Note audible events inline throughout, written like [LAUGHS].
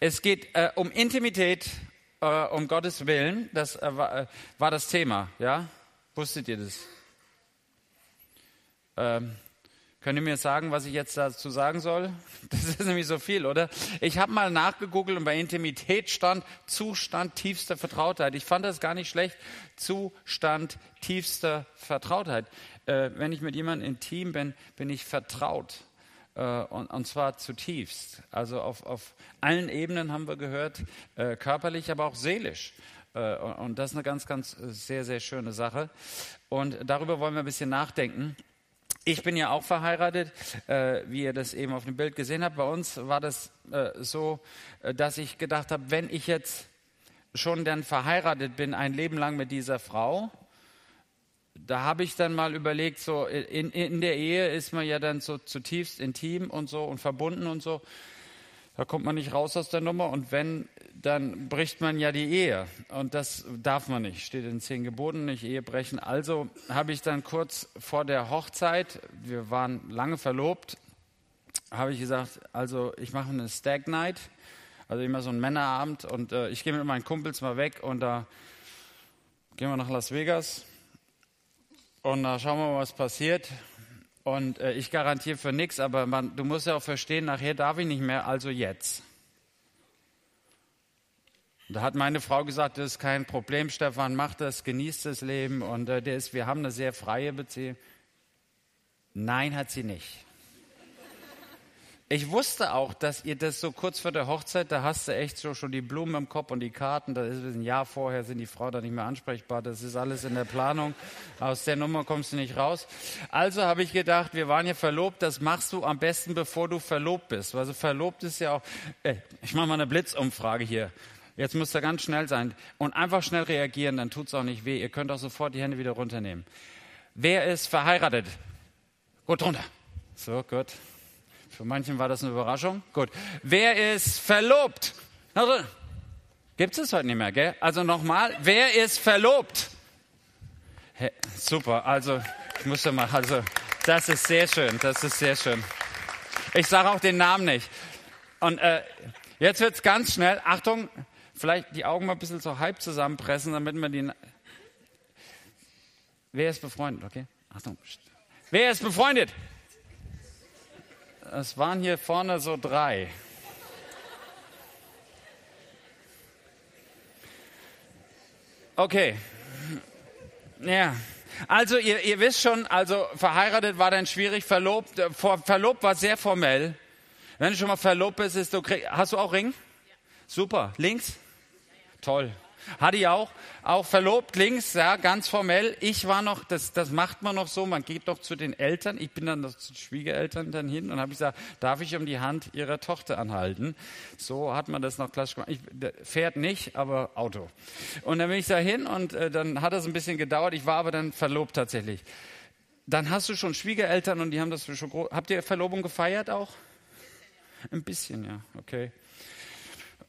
Es geht äh, um Intimität, äh, um Gottes Willen. Das äh, war, äh, war, das Thema, ja? Wusstet ihr das? Ähm, Könnt ihr mir sagen, was ich jetzt dazu sagen soll? [LAUGHS] Das ist nämlich so viel, oder? Ich habe mal nachgegoogelt und bei Intimität stand Zustand tiefster Vertrautheit. Ich fand das gar nicht schlecht. Zustand tiefster Vertrautheit. Äh, wenn ich mit jemandem intim bin, bin ich vertraut. Äh, und, und, zwar zutiefst. Also auf, auf allen Ebenen haben wir gehört, äh, körperlich, aber auch seelisch. Äh, und das ist eine ganz, ganz äh, sehr, sehr schöne Sache. Und darüber wollen wir ein bisschen nachdenken. Ich bin ja auch verheiratet, äh, wie ihr das eben auf dem Bild gesehen habt. Bei uns war das äh, so, äh, dass ich gedacht habe, wenn ich jetzt schon dann verheiratet bin, ein Leben lang mit dieser Frau, da habe ich dann mal überlegt, so in, in der Ehe ist man ja dann so zutiefst intim und so und verbunden und so. Da kommt man nicht raus aus der Nummer und wenn, dann bricht man ja die Ehe. Und das darf man nicht, steht in zehn Geboten, nicht Ehe brechen. Also habe ich dann kurz vor der Hochzeit, wir waren lange verlobt, habe ich gesagt, also ich mache eine Stag Night, also immer so ein Männerabend und äh, ich gehe mit meinen Kumpels mal weg und da gehen wir nach Las Vegas und da schauen wir mal, was passiert. Und äh, ich garantiere für nichts, aber man, du musst ja auch verstehen, nachher darf ich nicht mehr, also jetzt. Da hat meine Frau gesagt, das ist kein Problem, Stefan, mach das, genießt das Leben. Und äh, ist, wir haben eine sehr freie Beziehung. Nein, hat sie nicht. Ich wusste auch, dass ihr das so kurz vor der Hochzeit, da hast du echt so schon die Blumen im Kopf und die Karten, da ist ein Jahr vorher, sind die Frau da nicht mehr ansprechbar, das ist alles in der Planung, aus der Nummer kommst du nicht raus. Also habe ich gedacht, wir waren ja verlobt, das machst du am besten, bevor du verlobt bist. Also verlobt ist ja auch, ey, äh, ich mache mal eine Blitzumfrage hier. Jetzt müsst ihr ganz schnell sein und einfach schnell reagieren, dann tut es auch nicht weh. Ihr könnt auch sofort die Hände wieder runternehmen. Wer ist verheiratet? Gut runter. So, gut. Für manchen war das eine Überraschung. Gut. Wer ist verlobt? Gibt es heute nicht mehr, gell? Also nochmal, wer ist verlobt? Hey, super, also ich musste mal, also das ist sehr schön, das ist sehr schön. Ich sage auch den Namen nicht. Und äh, jetzt es ganz schnell. Achtung, vielleicht die Augen mal ein bisschen so halb zusammenpressen, damit man die. Wer ist befreundet? Okay, Achtung. Wer ist befreundet? Es waren hier vorne so drei. Okay. Ja. Also ihr, ihr wisst schon, also verheiratet war dann schwierig, verlobt, äh, verlobt war sehr formell. Wenn du schon mal verlobt bist, ist du, hast du auch Ring? Super. Links? Toll. Hatte ich auch, auch verlobt links, ja, ganz formell. Ich war noch, das, das macht man noch so, man geht doch zu den Eltern. Ich bin dann zu den Schwiegereltern dann hin und habe gesagt, darf ich um die Hand ihrer Tochter anhalten? So hat man das noch klassisch gemacht. Ich, fährt nicht, aber Auto. Und dann bin ich da hin und äh, dann hat das ein bisschen gedauert. Ich war aber dann verlobt tatsächlich. Dann hast du schon Schwiegereltern und die haben das schon groß. Habt ihr Verlobung gefeiert auch? Ein bisschen, ja, okay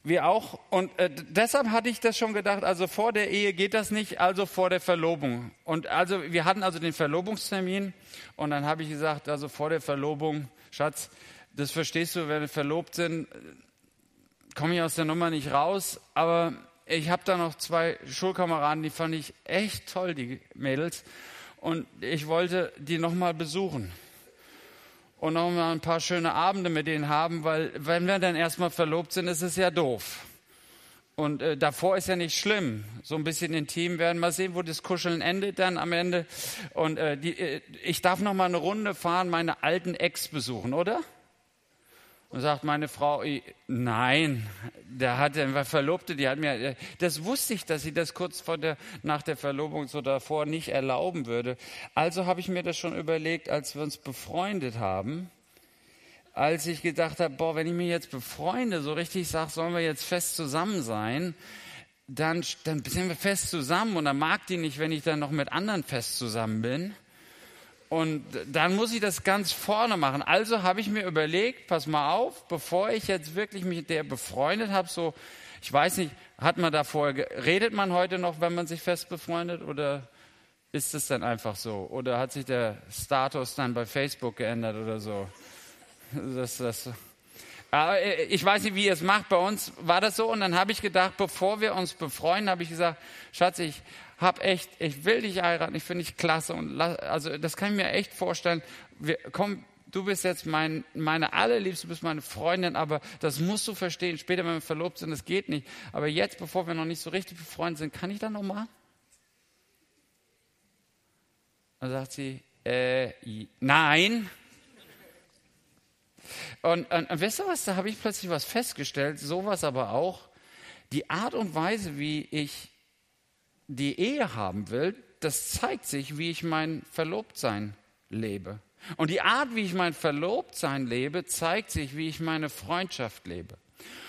wir auch. Und äh, deshalb hatte ich das schon gedacht, also vor der Ehe geht das nicht, also vor der Verlobung. Und also wir hatten also den Verlobungstermin und dann habe ich gesagt, also vor der Verlobung, Schatz, das verstehst du, wenn wir verlobt sind, komme ich aus der Nummer nicht raus, aber ich habe da noch zwei Schulkameraden, die fand ich echt toll, die Mädels. Und ich wollte die nochmal besuchen und noch mal ein paar schöne Abende mit denen haben, weil wenn wir dann erstmal verlobt sind, ist es ja doof. Und äh, davor ist ja nicht schlimm. So ein bisschen intim werden. Mal sehen, wo das Kuscheln endet dann am Ende. Und äh, die, äh, ich darf noch mal eine Runde fahren, meine alten Ex besuchen, oder? Und sagt meine Frau, nein, der hat eine Verlobte, die hat mir, das wusste ich, dass sie das kurz vor der, nach der Verlobung so davor nicht erlauben würde. Also habe ich mir das schon überlegt, als wir uns befreundet haben, als ich gedacht habe, boah, wenn ich mich jetzt befreunde, so richtig sage, sollen wir jetzt fest zusammen sein, dann, dann sind wir fest zusammen und dann mag die nicht, wenn ich dann noch mit anderen fest zusammen bin. Und dann muss ich das ganz vorne machen. Also habe ich mir überlegt, pass mal auf, bevor ich jetzt wirklich mich der befreundet habe, so, ich weiß nicht, hat man da vorher, redet man heute noch, wenn man sich fest befreundet oder ist es dann einfach so? Oder hat sich der Status dann bei Facebook geändert oder so? Das, das, Äh, ich weiß nicht, wie ihr es macht. Bei uns war das so. Und dann habe ich gedacht, bevor wir uns befreuen, habe ich gesagt, Schatz, ich habe echt, ich will dich heiraten. Ich finde dich klasse. Und also das kann ich mir echt vorstellen. Wir, komm, du bist jetzt mein, meine allerliebste, du bist meine Freundin, aber das musst du verstehen. Später, wenn wir verlobt sind, das geht nicht. Aber jetzt, bevor wir noch nicht so richtig befreundet sind, kann ich da noch mal? Dann sagt sie, äh, nein. Und, und, und wisst ihr was, da habe ich plötzlich was festgestellt, sowas aber auch. Die Art und Weise, wie ich die Ehe haben will, das zeigt sich, wie ich mein Verlobtsein lebe. Und die Art, wie ich mein Verlobtsein lebe, zeigt sich, wie ich meine Freundschaft lebe.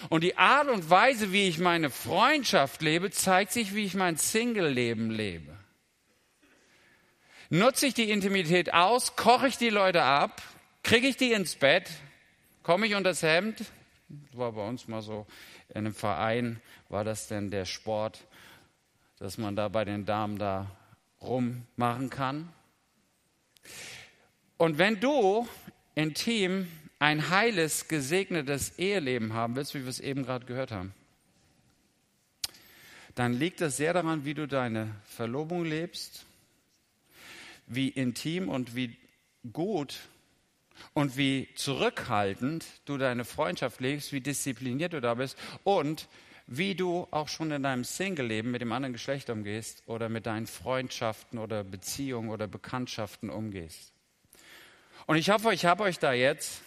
Und die Art und Weise, wie ich meine Freundschaft lebe, zeigt sich, wie ich mein Single-Leben lebe. Nutze ich die Intimität aus, koche ich die Leute ab, kriege ich die ins Bett, komme ich unter das Hemd, das war bei uns mal so in einem Verein, war das denn der Sport, dass man da bei den Damen da rummachen kann. Und wenn du intim ein heiles, gesegnetes Eheleben haben willst, wie wir es eben gerade gehört haben, dann liegt es sehr daran, wie du deine Verlobung lebst, wie intim und wie gut und wie zurückhaltend du deine Freundschaft legst, wie diszipliniert du da bist und wie du auch schon in deinem Single-Leben mit dem anderen Geschlecht umgehst oder mit deinen Freundschaften oder Beziehungen oder Bekanntschaften umgehst. Und ich hoffe, ich habe euch da jetzt,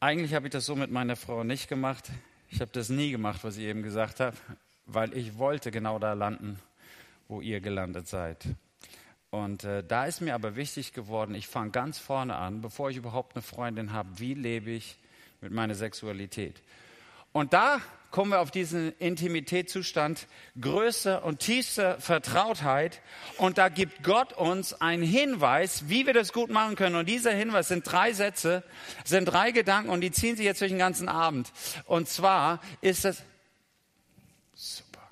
eigentlich habe ich das so mit meiner Frau nicht gemacht. Ich habe das nie gemacht, was ich eben gesagt habe, weil ich wollte genau da landen, wo ihr gelandet seid. Und äh, da ist mir aber wichtig geworden, ich fange ganz vorne an, bevor ich überhaupt eine Freundin habe, wie lebe ich mit meiner Sexualität. Und da kommen wir auf diesen Intimitätszustand, größte und tiefste Vertrautheit. Und da gibt Gott uns einen Hinweis, wie wir das gut machen können. Und dieser Hinweis sind drei Sätze, sind drei Gedanken und die ziehen sich jetzt durch den ganzen Abend. Und zwar ist das, super.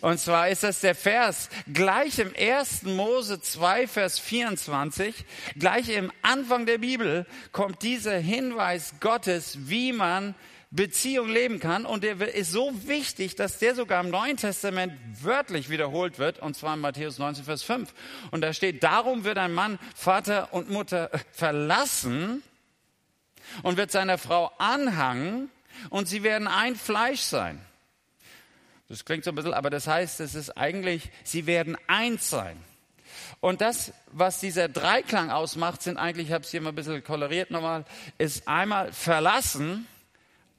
Und zwar ist das der Vers gleich im 1. Mose 2, Vers 24, gleich im Anfang der Bibel kommt dieser Hinweis Gottes, wie man Beziehung leben kann. Und der ist so wichtig, dass der sogar im Neuen Testament wörtlich wiederholt wird, und zwar in Matthäus 19, Vers 5. Und da steht, darum wird ein Mann Vater und Mutter verlassen und wird seiner Frau anhangen und sie werden ein Fleisch sein. Das klingt so ein bisschen, aber das heißt, es ist eigentlich, sie werden eins sein. Und das, was dieser Dreiklang ausmacht, sind eigentlich, ich habe es hier mal ein bisschen koloriert nochmal, ist einmal verlassen,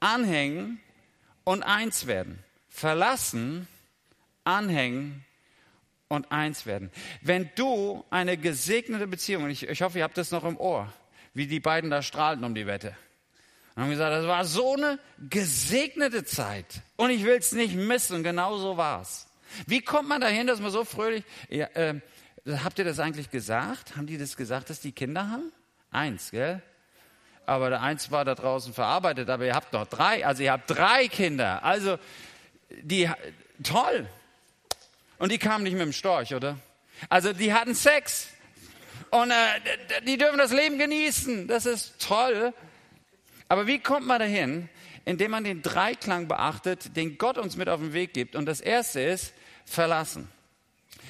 anhängen und eins werden. Verlassen, anhängen und eins werden. Wenn du eine gesegnete Beziehung, und ich, ich hoffe, ihr habt das noch im Ohr, wie die beiden da strahlten um die Wette. Und haben gesagt, das war so eine gesegnete Zeit. Und ich will es nicht missen. Und genau so war es. Wie kommt man dahin, dass man so fröhlich, ja, äh, habt ihr das eigentlich gesagt? Haben die das gesagt, dass die Kinder haben? Eins, gell? Aber der eins war da draußen verarbeitet, aber ihr habt noch drei, also ihr habt drei Kinder. Also, die, toll. Und die kamen nicht mit dem Storch, oder? Also, die hatten Sex. Und äh, die dürfen das Leben genießen. Das ist toll. Aber wie kommt man dahin? Indem man den Dreiklang beachtet, den Gott uns mit auf den Weg gibt. Und das erste ist verlassen.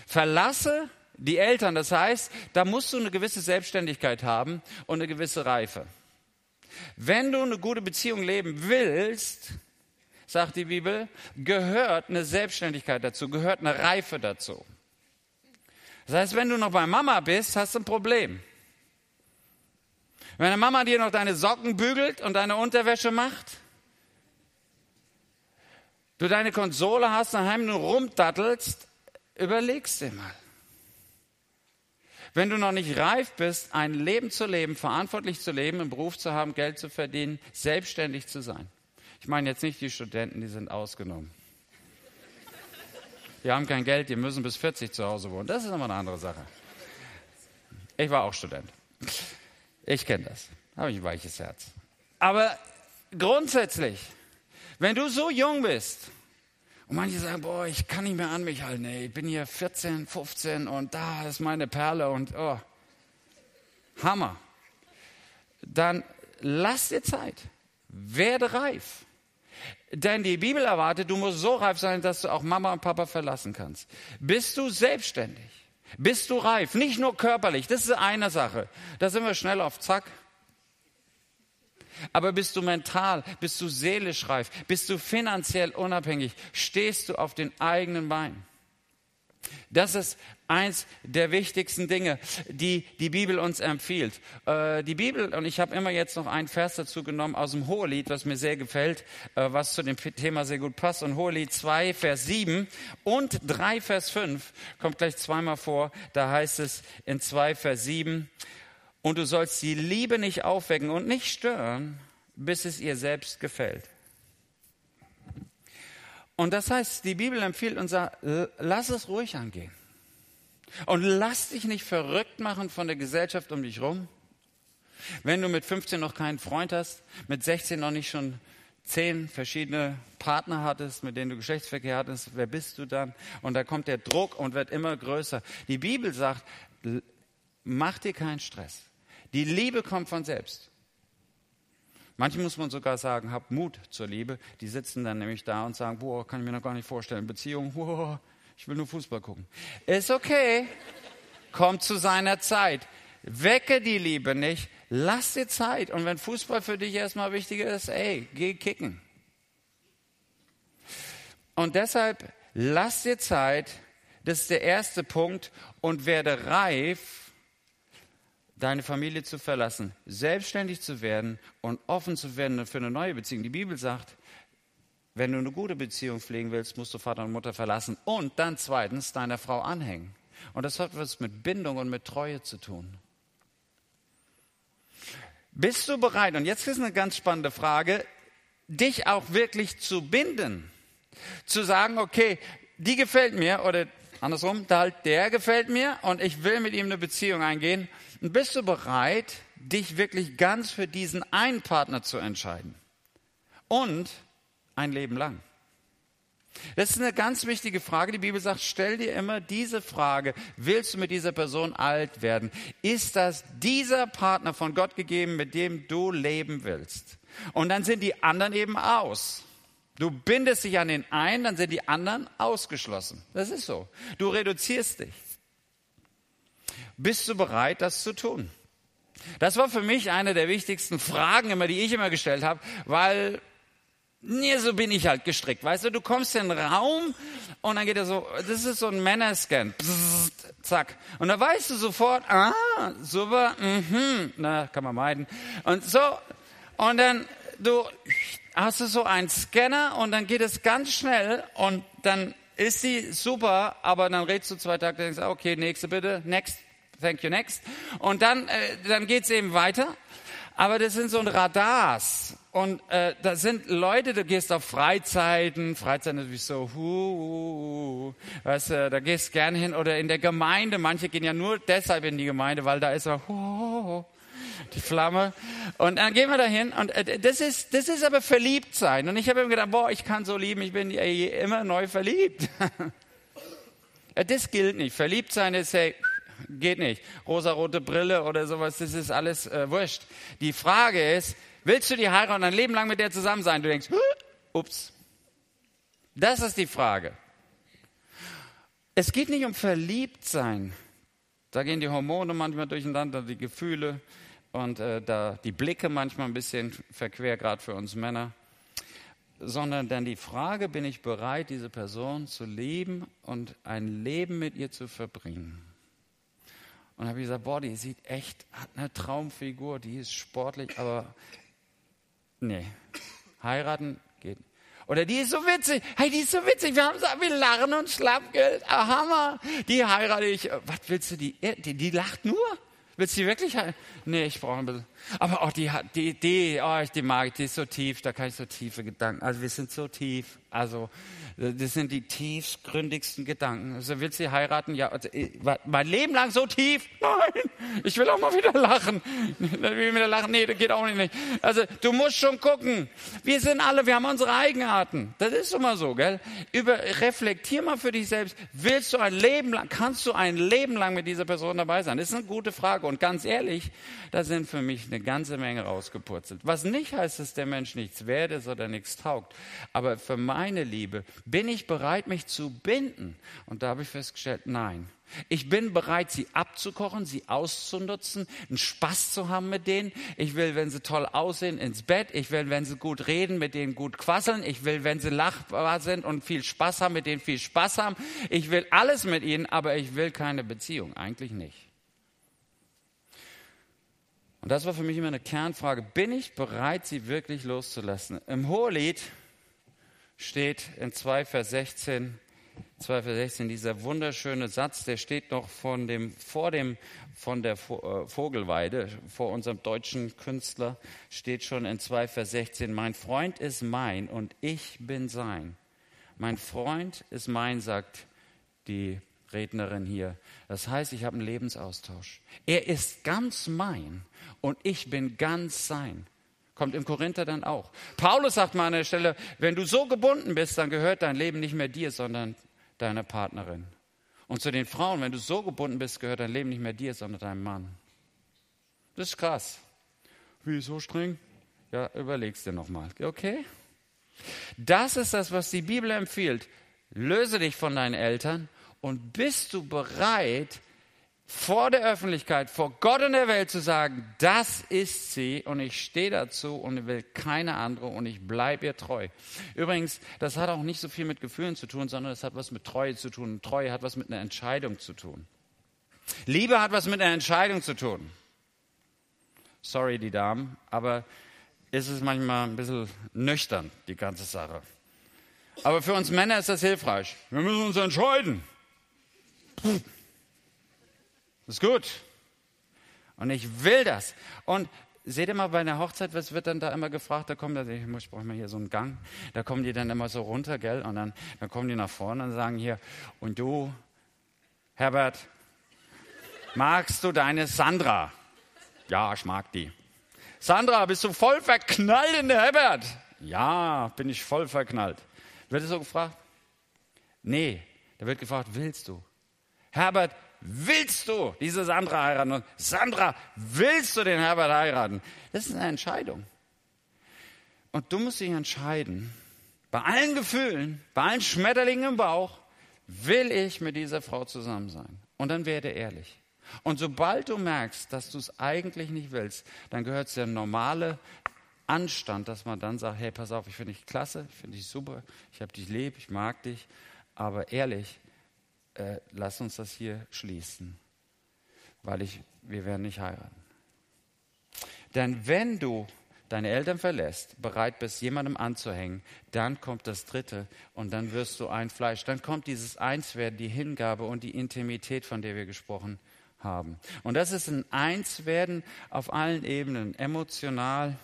Verlasse die Eltern. Das heißt, da musst du eine gewisse Selbstständigkeit haben und eine gewisse Reife. Wenn du eine gute Beziehung leben willst, sagt die Bibel, gehört eine Selbstständigkeit dazu, gehört eine Reife dazu. Das heißt, wenn du noch bei Mama bist, hast du ein Problem. Wenn deine Mama dir noch deine Socken bügelt und deine Unterwäsche macht, du deine Konsole hast, daheim nur rumdattelst, überlegst dir mal. Wenn du noch nicht reif bist, ein Leben zu leben, verantwortlich zu leben, einen Beruf zu haben, Geld zu verdienen, selbstständig zu sein. Ich meine jetzt nicht die Studenten, die sind ausgenommen. Die haben kein Geld, die müssen bis 40 zu Hause wohnen. Das ist nochmal eine andere Sache. Ich war auch Student. Ich kenne das. Habe ich ein weiches Herz. Aber grundsätzlich, wenn du so jung bist, und manche sagen, boah, ich kann nicht mehr an mich halten, ey. ich bin hier 14, 15 und da ist meine Perle und oh, Hammer. Dann lass dir Zeit. Werde reif. Denn die Bibel erwartet, du musst so reif sein, dass du auch Mama und Papa verlassen kannst. Bist du selbstständig? Bist du reif? Nicht nur körperlich, das ist eine Sache. Da sind wir schnell auf Zack. Aber bist du mental, bist du seelisch reif, bist du finanziell unabhängig, stehst du auf den eigenen Beinen? Das ist eins der wichtigsten Dinge, die die Bibel uns empfiehlt. Äh, die Bibel, und ich habe immer jetzt noch einen Vers dazu genommen aus dem Hohelied, was mir sehr gefällt, äh, was zu dem Thema sehr gut passt. Und Hohelied 2, Vers 7 und 3, Vers 5 kommt gleich zweimal vor. Da heißt es in 2, Vers 7, und du sollst die Liebe nicht aufwecken und nicht stören, bis es ihr selbst gefällt. Und das heißt, die Bibel empfiehlt uns, lass es ruhig angehen. Und lass dich nicht verrückt machen von der Gesellschaft um dich rum. Wenn du mit 15 noch keinen Freund hast, mit 16 noch nicht schon zehn verschiedene Partner hattest, mit denen du Geschlechtsverkehr hattest, wer bist du dann? Und da kommt der Druck und wird immer größer. Die Bibel sagt, mach dir keinen Stress. Die Liebe kommt von selbst. Manche muss man sogar sagen, hab Mut zur Liebe. Die sitzen dann nämlich da und sagen, boah, kann ich mir noch gar nicht vorstellen. Beziehung, boah, ich will nur Fußball gucken. Ist okay. Kommt zu seiner Zeit. Wecke die Liebe nicht. Lass dir Zeit. Und wenn Fußball für dich erstmal wichtiger ist, ey, geh kicken. Und deshalb lass dir Zeit. Das ist der erste Punkt. Und werde reif deine Familie zu verlassen, selbstständig zu werden und offen zu werden für eine neue Beziehung. Die Bibel sagt, wenn du eine gute Beziehung pflegen willst, musst du Vater und Mutter verlassen und dann zweitens deiner Frau anhängen. Und das hat was mit Bindung und mit Treue zu tun. Bist du bereit, und jetzt ist eine ganz spannende Frage, dich auch wirklich zu binden? Zu sagen, okay, die gefällt mir oder andersrum, der gefällt mir und ich will mit ihm eine Beziehung eingehen und bist du bereit, dich wirklich ganz für diesen einen Partner zu entscheiden? Und ein Leben lang. Das ist eine ganz wichtige Frage. Die Bibel sagt, stell dir immer diese Frage, willst du mit dieser Person alt werden? Ist das dieser Partner von Gott gegeben, mit dem du leben willst? Und dann sind die anderen eben aus. Du bindest dich an den einen, dann sind die anderen ausgeschlossen. Das ist so. Du reduzierst dich. Bist du bereit, das zu tun? Das war für mich eine der wichtigsten Fragen immer, die ich immer gestellt habe, weil Nee, so bin ich halt gestrickt. Weißt du, du kommst in den Raum und dann geht er so, das ist so ein Männerscan. Zack. Und da weißt du sofort, ah, super, mhm, na, kann man meiden. Und so, und dann, du hast du so einen Scanner und dann geht es ganz schnell und dann ist sie super, aber dann redest du zwei Tage, denkst, okay, nächste bitte, next, thank you, next. Und dann, äh, dann geht's eben weiter. Aber das sind so Radars. Und äh, da sind Leute, du gehst auf Freizeiten, Freizeit natürlich so, hu, hu, hu, weißt du, da gehst gern hin. Oder in der Gemeinde, manche gehen ja nur deshalb in die Gemeinde, weil da ist so, hu, hu, hu, die Flamme. Und dann gehen wir dahin. Und äh, das ist, das ist aber verliebt sein. Und ich habe immer gedacht, boah, ich kann so lieben, ich bin immer neu verliebt. [LAUGHS] das gilt nicht. Verliebt sein ist, hey, geht nicht. Rosarote Brille oder sowas, das ist alles äh, wurscht. Die Frage ist, willst du die heiraten und ein Leben lang mit der zusammen sein? Du denkst, [GASPS] ups. Das ist die Frage. Es geht nicht um verliebt sein. Da gehen die Hormone manchmal durcheinander, die Gefühle und äh, da die Blicke manchmal ein bisschen verquer, gerade für uns Männer. Sondern dann die Frage, bin ich bereit, diese Person zu lieben und ein Leben mit ihr zu verbringen? Und habe ich gesagt, boah, die sieht echt, hat eine Traumfigur, die ist sportlich, aber nee, heiraten geht. Oder die ist so witzig, hey, die ist so witzig, wir, haben, wir lachen und Schlappgeld, ah, Hammer, die heirate ich. Was willst du, die, die, die lacht nur? Willst du die wirklich heiraten? Nee, ich brauche ein bisschen. Aber auch die, die, die, oh, die mag ich, die ist so tief, da kann ich so tiefe Gedanken. Also wir sind so tief. Also das sind die tiefgründigsten Gedanken. Also willst du heiraten? Ja, also, mein Leben lang so tief? Nein, ich will auch mal wieder lachen. Ich [LAUGHS] will wieder lachen. Nee, das geht auch nicht. Also du musst schon gucken. Wir sind alle, wir haben unsere Eigenarten. Das ist immer so, gell? Über, reflektier mal für dich selbst. Willst du ein Leben lang, kannst du ein Leben lang mit dieser Person dabei sein? Das ist eine gute Frage. Und ganz ehrlich, da sind für mich eine ganze Menge rausgepurzelt. Was nicht heißt, dass der Mensch nichts wert ist oder nichts taugt. Aber für meine Liebe bin ich bereit, mich zu binden. Und da habe ich festgestellt, nein. Ich bin bereit, sie abzukochen, sie auszunutzen, einen Spaß zu haben mit denen. Ich will, wenn sie toll aussehen, ins Bett. Ich will, wenn sie gut reden, mit denen gut quasseln. Ich will, wenn sie lachbar sind und viel Spaß haben, mit denen viel Spaß haben. Ich will alles mit ihnen, aber ich will keine Beziehung. Eigentlich nicht. Und das war für mich immer eine Kernfrage. Bin ich bereit, sie wirklich loszulassen? Im Hohelied steht in 2 Vers 16, 2, Vers 16, dieser wunderschöne Satz, der steht noch von dem, vor dem, von der äh, Vogelweide, vor unserem deutschen Künstler, steht schon in 2, Vers 16, mein Freund ist mein und ich bin sein. Mein Freund ist mein, sagt die Rednerin hier. Das heißt, ich habe einen Lebensaustausch. Er ist ganz mein und ich bin ganz sein. Kommt im Korinther dann auch. Paulus sagt mal an der Stelle, wenn du so gebunden bist, dann gehört dein Leben nicht mehr dir, sondern deiner Partnerin. Und zu den Frauen, wenn du so gebunden bist, gehört dein Leben nicht mehr dir, sondern deinem Mann. Das ist krass. Wie so streng? Ja, überlegst dir nochmal. Okay? Das ist das, was die Bibel empfiehlt. Löse dich von deinen Eltern und bist du bereit, vor der Öffentlichkeit, vor Gott und der Welt zu sagen, das ist sie und ich stehe dazu und will keine andere und ich bleibe ihr treu. Übrigens, das hat auch nicht so viel mit Gefühlen zu tun, sondern es hat was mit Treue zu tun. Und Treue hat was mit einer Entscheidung zu tun. Liebe hat was mit einer Entscheidung zu tun. Sorry, die Damen, aber ist es manchmal ein bisschen nüchtern, die ganze Sache. Aber für uns Männer ist das hilfreich. Wir müssen uns entscheiden. Puh. Ist gut. Und ich will das. Und seht ihr mal bei einer Hochzeit, was wird dann da immer gefragt? Da kommt, ich, muss, ich brauche mal hier so einen Gang. Da kommen die dann immer so runter, gell? Und dann, dann kommen die nach vorne und sagen hier, und du, Herbert, magst du deine Sandra? Ja, ich mag die. Sandra, bist du voll verknallt in der Herbert? Ja, bin ich voll verknallt. Wird es so gefragt? Nee, da wird gefragt, willst du? Herbert, willst du diese Sandra heiraten? Und Sandra, willst du den Herbert heiraten? Das ist eine Entscheidung. Und du musst dich entscheiden, bei allen Gefühlen, bei allen Schmetterlingen im Bauch, will ich mit dieser Frau zusammen sein? Und dann werde ehrlich. Und sobald du merkst, dass du es eigentlich nicht willst, dann gehört es der normale Anstand, dass man dann sagt, hey, pass auf, ich finde dich klasse, ich finde dich super, ich habe dich lieb, ich mag dich, aber ehrlich, äh, lass uns das hier schließen, weil ich, wir werden nicht heiraten. Denn wenn du deine Eltern verlässt, bereit bist, jemandem anzuhängen, dann kommt das Dritte und dann wirst du ein Fleisch. Dann kommt dieses Einswerden, die Hingabe und die Intimität, von der wir gesprochen haben. Und das ist ein Einswerden auf allen Ebenen, emotional,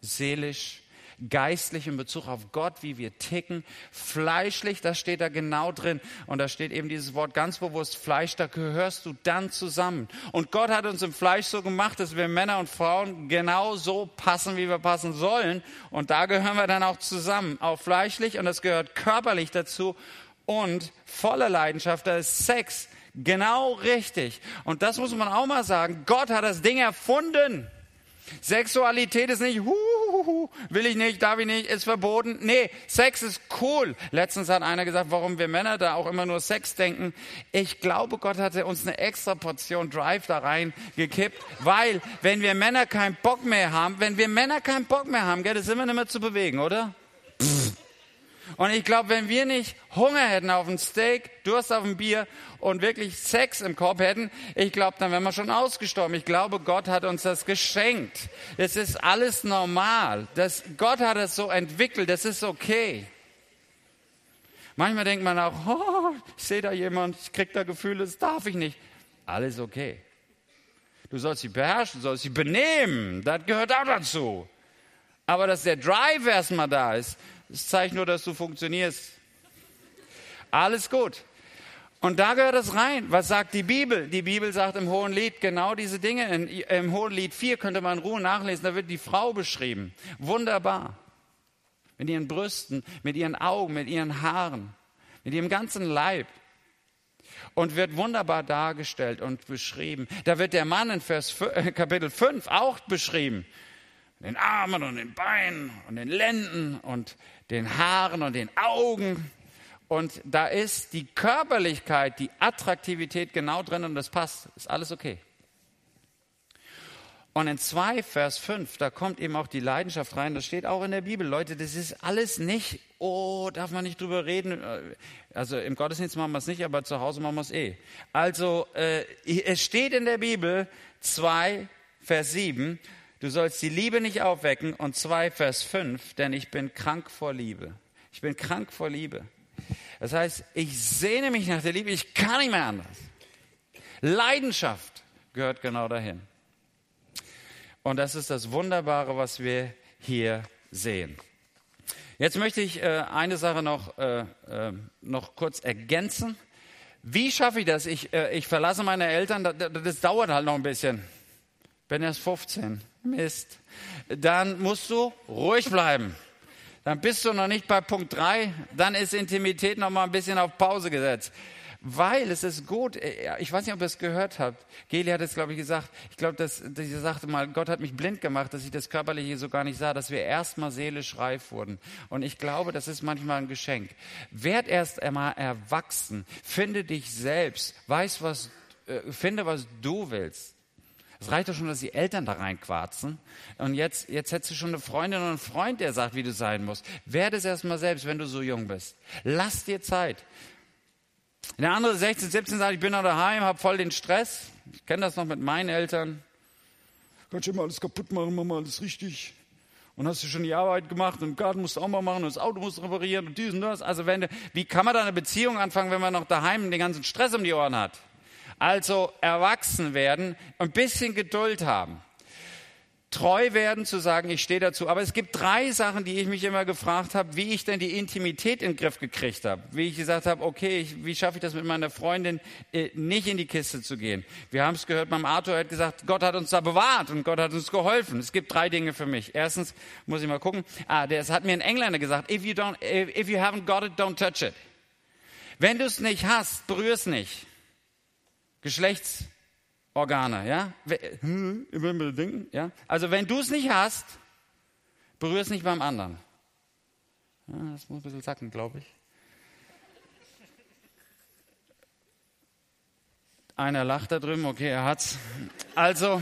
seelisch, geistlich in Bezug auf Gott, wie wir ticken, fleischlich, das steht da genau drin. Und da steht eben dieses Wort ganz bewusst, Fleisch, da gehörst du dann zusammen. Und Gott hat uns im Fleisch so gemacht, dass wir Männer und Frauen genau so passen, wie wir passen sollen. Und da gehören wir dann auch zusammen, auch fleischlich und das gehört körperlich dazu und voller Leidenschaft, da ist Sex. Genau richtig. Und das muss man auch mal sagen. Gott hat das Ding erfunden. Sexualität ist nicht, huhuhu, will ich nicht, darf ich nicht, ist verboten. Nee, Sex ist cool. Letztens hat einer gesagt, warum wir Männer da auch immer nur Sex denken. Ich glaube, Gott hatte uns eine extra Portion Drive da rein gekippt, weil wenn wir Männer keinen Bock mehr haben, wenn wir Männer keinen Bock mehr haben, gell, das sind wir nicht mehr zu bewegen, oder? Pff. Und ich glaube, wenn wir nicht Hunger hätten auf ein Steak, Durst auf ein Bier und wirklich Sex im Korb hätten, ich glaube, dann wären wir schon ausgestorben. Ich glaube, Gott hat uns das geschenkt. Es ist alles normal. Das, Gott hat es so entwickelt. Das ist okay. Manchmal denkt man auch, [LAUGHS] oh, ich sehe da jemand, ich kriege da Gefühle, das darf ich nicht. Alles okay. Du sollst sie beherrschen, du sollst sie benehmen. Das gehört auch dazu. Aber dass der Drive erstmal da ist, das zeigt nur, dass du funktionierst. Alles gut. Und da gehört es rein. Was sagt die Bibel? Die Bibel sagt im Hohen Lied genau diese Dinge. In, Im Hohen Lied 4 könnte man in Ruhe nachlesen. Da wird die Frau beschrieben. Wunderbar. Mit ihren Brüsten, mit ihren Augen, mit ihren Haaren, mit ihrem ganzen Leib. und wird wunderbar dargestellt und beschrieben. Da wird der Mann in Vers äh, Kapitel 5 auch beschrieben. Den Armen und den Beinen und den Lenden und den Haaren und den Augen. Und da ist die Körperlichkeit, die Attraktivität genau drin und das passt. Ist alles okay. Und in 2, Vers 5, da kommt eben auch die Leidenschaft rein. Das steht auch in der Bibel. Leute, das ist alles nicht, oh, darf man nicht drüber reden. Also im Gottesdienst machen wir es nicht, aber zu Hause machen wir es eh. Also äh, es steht in der Bibel 2, Vers 7, du sollst die Liebe nicht aufwecken. Und 2, Vers 5, denn ich bin krank vor Liebe. Ich bin krank vor Liebe. Das heißt, ich sehne mich nach der Liebe, ich kann nicht mehr anders. Leidenschaft gehört genau dahin. Und das ist das Wunderbare, was wir hier sehen. Jetzt möchte ich äh, eine Sache noch, äh, äh, noch kurz ergänzen. Wie schaffe ich das? Ich, äh, ich verlasse meine Eltern, das, das dauert halt noch ein bisschen. Bin erst 15. Mist. Dann musst du ruhig bleiben. Dann bist du noch nicht bei Punkt 3. Dann ist Intimität noch mal ein bisschen auf Pause gesetzt weil es ist gut. Äh, ich weiß nicht, ob ihr es gehört habt. Geli hat es, glaube ich, gesagt. Ich glaube, dass, dass sie sagte mal, Gott hat mich blind gemacht, dass ich das Körperliche so gar nicht sah, dass wir erstmal seelisch reif wurden. Und ich glaube, das ist manchmal ein Geschenk. Werd erst einmal erwachsen. Finde dich selbst. Weiß, was, äh, finde, was du willst. Es reicht doch schon, dass die Eltern da reinquarzen. Und jetzt, jetzt hättest du schon eine Freundin und einen Freund, der sagt, wie du sein musst. Werde es erstmal selbst, wenn du so jung bist. Lass dir Zeit. Der andere 16, 17 sagt, ich bin noch daheim, habe voll den Stress. Ich kenne das noch mit meinen Eltern. Kannst du immer alles kaputt machen, mach mal alles richtig. Und hast du schon die Arbeit gemacht und den Garten musst du auch mal machen und das Auto musst du reparieren und dies und das. Also wenn wie kann man da eine Beziehung anfangen, wenn man noch daheim den ganzen Stress um die Ohren hat? Also erwachsen werden, ein bisschen Geduld haben treu werden, zu sagen, ich stehe dazu. Aber es gibt drei Sachen, die ich mich immer gefragt habe, wie ich denn die Intimität in den Griff gekriegt habe. Wie ich gesagt habe, okay, ich, wie schaffe ich das mit meiner Freundin, äh, nicht in die Kiste zu gehen. Wir haben es gehört, beim Arthur hat gesagt, Gott hat uns da bewahrt und Gott hat uns geholfen. Es gibt drei Dinge für mich. Erstens muss ich mal gucken, ah, das hat mir ein Engländer gesagt, if you, don't, if you haven't got it, don't touch it. Wenn du es nicht hast, berühr es nicht. Geschlechts Organe, ja? Hm, ja? Also wenn du es nicht hast, berühr es nicht beim anderen. Ja, das muss ein bisschen sacken, glaube ich. Einer lacht da drüben, okay, er hat's. Also,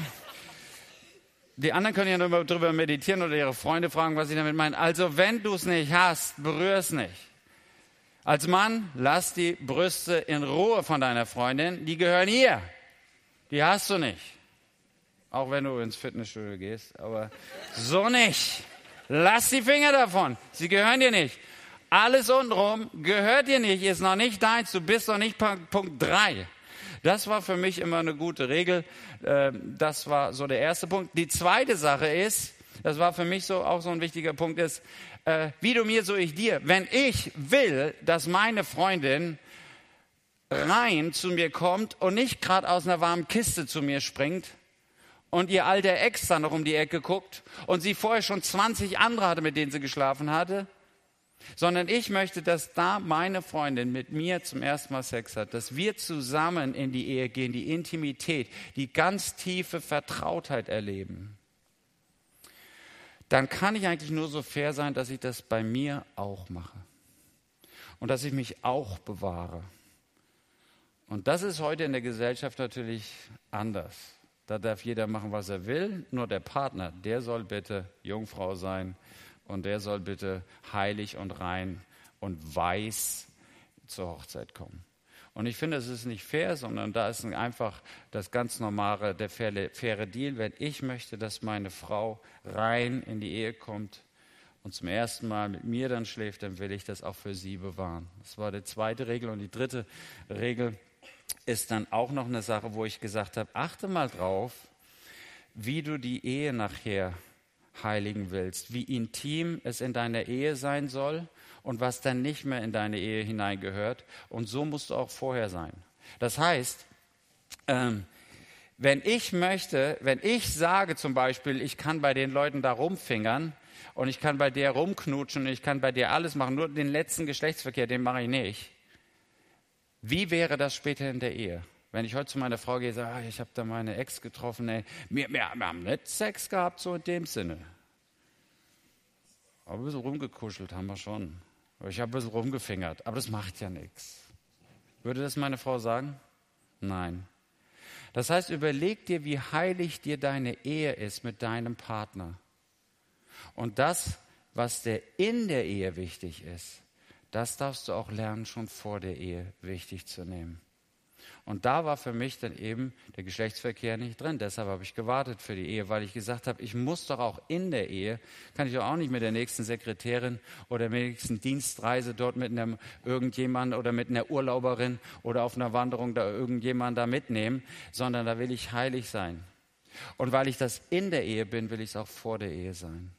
die anderen können ja darüber meditieren oder ihre Freunde fragen, was sie damit meinen. Also, wenn du es nicht hast, berühr es nicht. Als Mann, lass die Brüste in Ruhe von deiner Freundin, die gehören ihr. Die hast du nicht. Auch wenn du ins Fitnessstudio gehst, aber so nicht. Lass die Finger davon. Sie gehören dir nicht. Alles untenrum gehört dir nicht, ist noch nicht deins. Du bist noch nicht Punkt 3. Das war für mich immer eine gute Regel. Ähm, das war so der erste Punkt. Die zweite Sache ist, das war für mich so auch so ein wichtiger Punkt ist, äh, wie du mir, so ich dir. Wenn ich will, dass meine Freundin rein zu mir kommt und nicht gerade aus einer warmen Kiste zu mir springt und ihr alter Ex dann noch um die Ecke guckt und sie vorher schon 20 andere hatte, mit denen sie geschlafen hatte, sondern ich möchte, dass da meine Freundin mit mir zum ersten Mal Sex hat, dass wir zusammen in die Ehe gehen, die Intimität, die ganz tiefe Vertrautheit erleben. Dann kann ich eigentlich nur so fair sein, dass ich das bei mir auch mache und dass ich mich auch bewahre. Und das ist heute in der Gesellschaft natürlich anders. Da darf jeder machen, was er will, nur der Partner, der soll bitte Jungfrau sein und der soll bitte heilig und rein und weiß zur Hochzeit kommen. Und ich finde, es ist nicht fair, sondern da ist einfach das ganz normale, der faire, faire Deal. Wenn ich möchte, dass meine Frau rein in die Ehe kommt und zum ersten Mal mit mir dann schläft, dann will ich das auch für sie bewahren. Das war die zweite Regel. Und die dritte Regel ist dann auch noch eine Sache, wo ich gesagt habe, achte mal drauf, wie du die Ehe nachher heiligen willst, wie intim es in deiner Ehe sein soll und was dann nicht mehr in deine Ehe hineingehört. Und so musst du auch vorher sein. Das heißt, ähm, wenn ich möchte, wenn ich sage zum Beispiel, ich kann bei den Leuten da rumfingern und ich kann bei der rumknutschen und ich kann bei dir alles machen, nur den letzten Geschlechtsverkehr, den mache ich nicht, Wie wäre das später in der Ehe? Wenn ich heute zu meiner Frau gehe und sage, ah, ich habe da meine Ex getroffen, ey, wir, wir, wir haben nicht Sex gehabt, so in dem Sinne. Aber ein bisschen rumgekuschelt haben wir schon. Ich habe ein bisschen rumgefingert, aber das macht ja nichts. Würde das meine Frau sagen? Nein. Das heißt, überleg dir, wie heilig dir deine Ehe ist mit deinem Partner. Und das, was dir in der Ehe wichtig ist, das darfst du auch lernen, schon vor der Ehe wichtig zu nehmen. Und da war für mich dann eben der Geschlechtsverkehr nicht drin. Deshalb habe ich gewartet für die Ehe, weil ich gesagt habe, ich muss doch auch in der Ehe, kann ich doch auch nicht mit der nächsten Sekretärin oder der nächsten Dienstreise dort mit einem irgendjemand oder mit einer Urlauberin oder auf einer Wanderung da irgendjemand da mitnehmen, sondern da will ich heilig sein. Und weil ich das in der Ehe bin, will ich es auch vor der Ehe sein.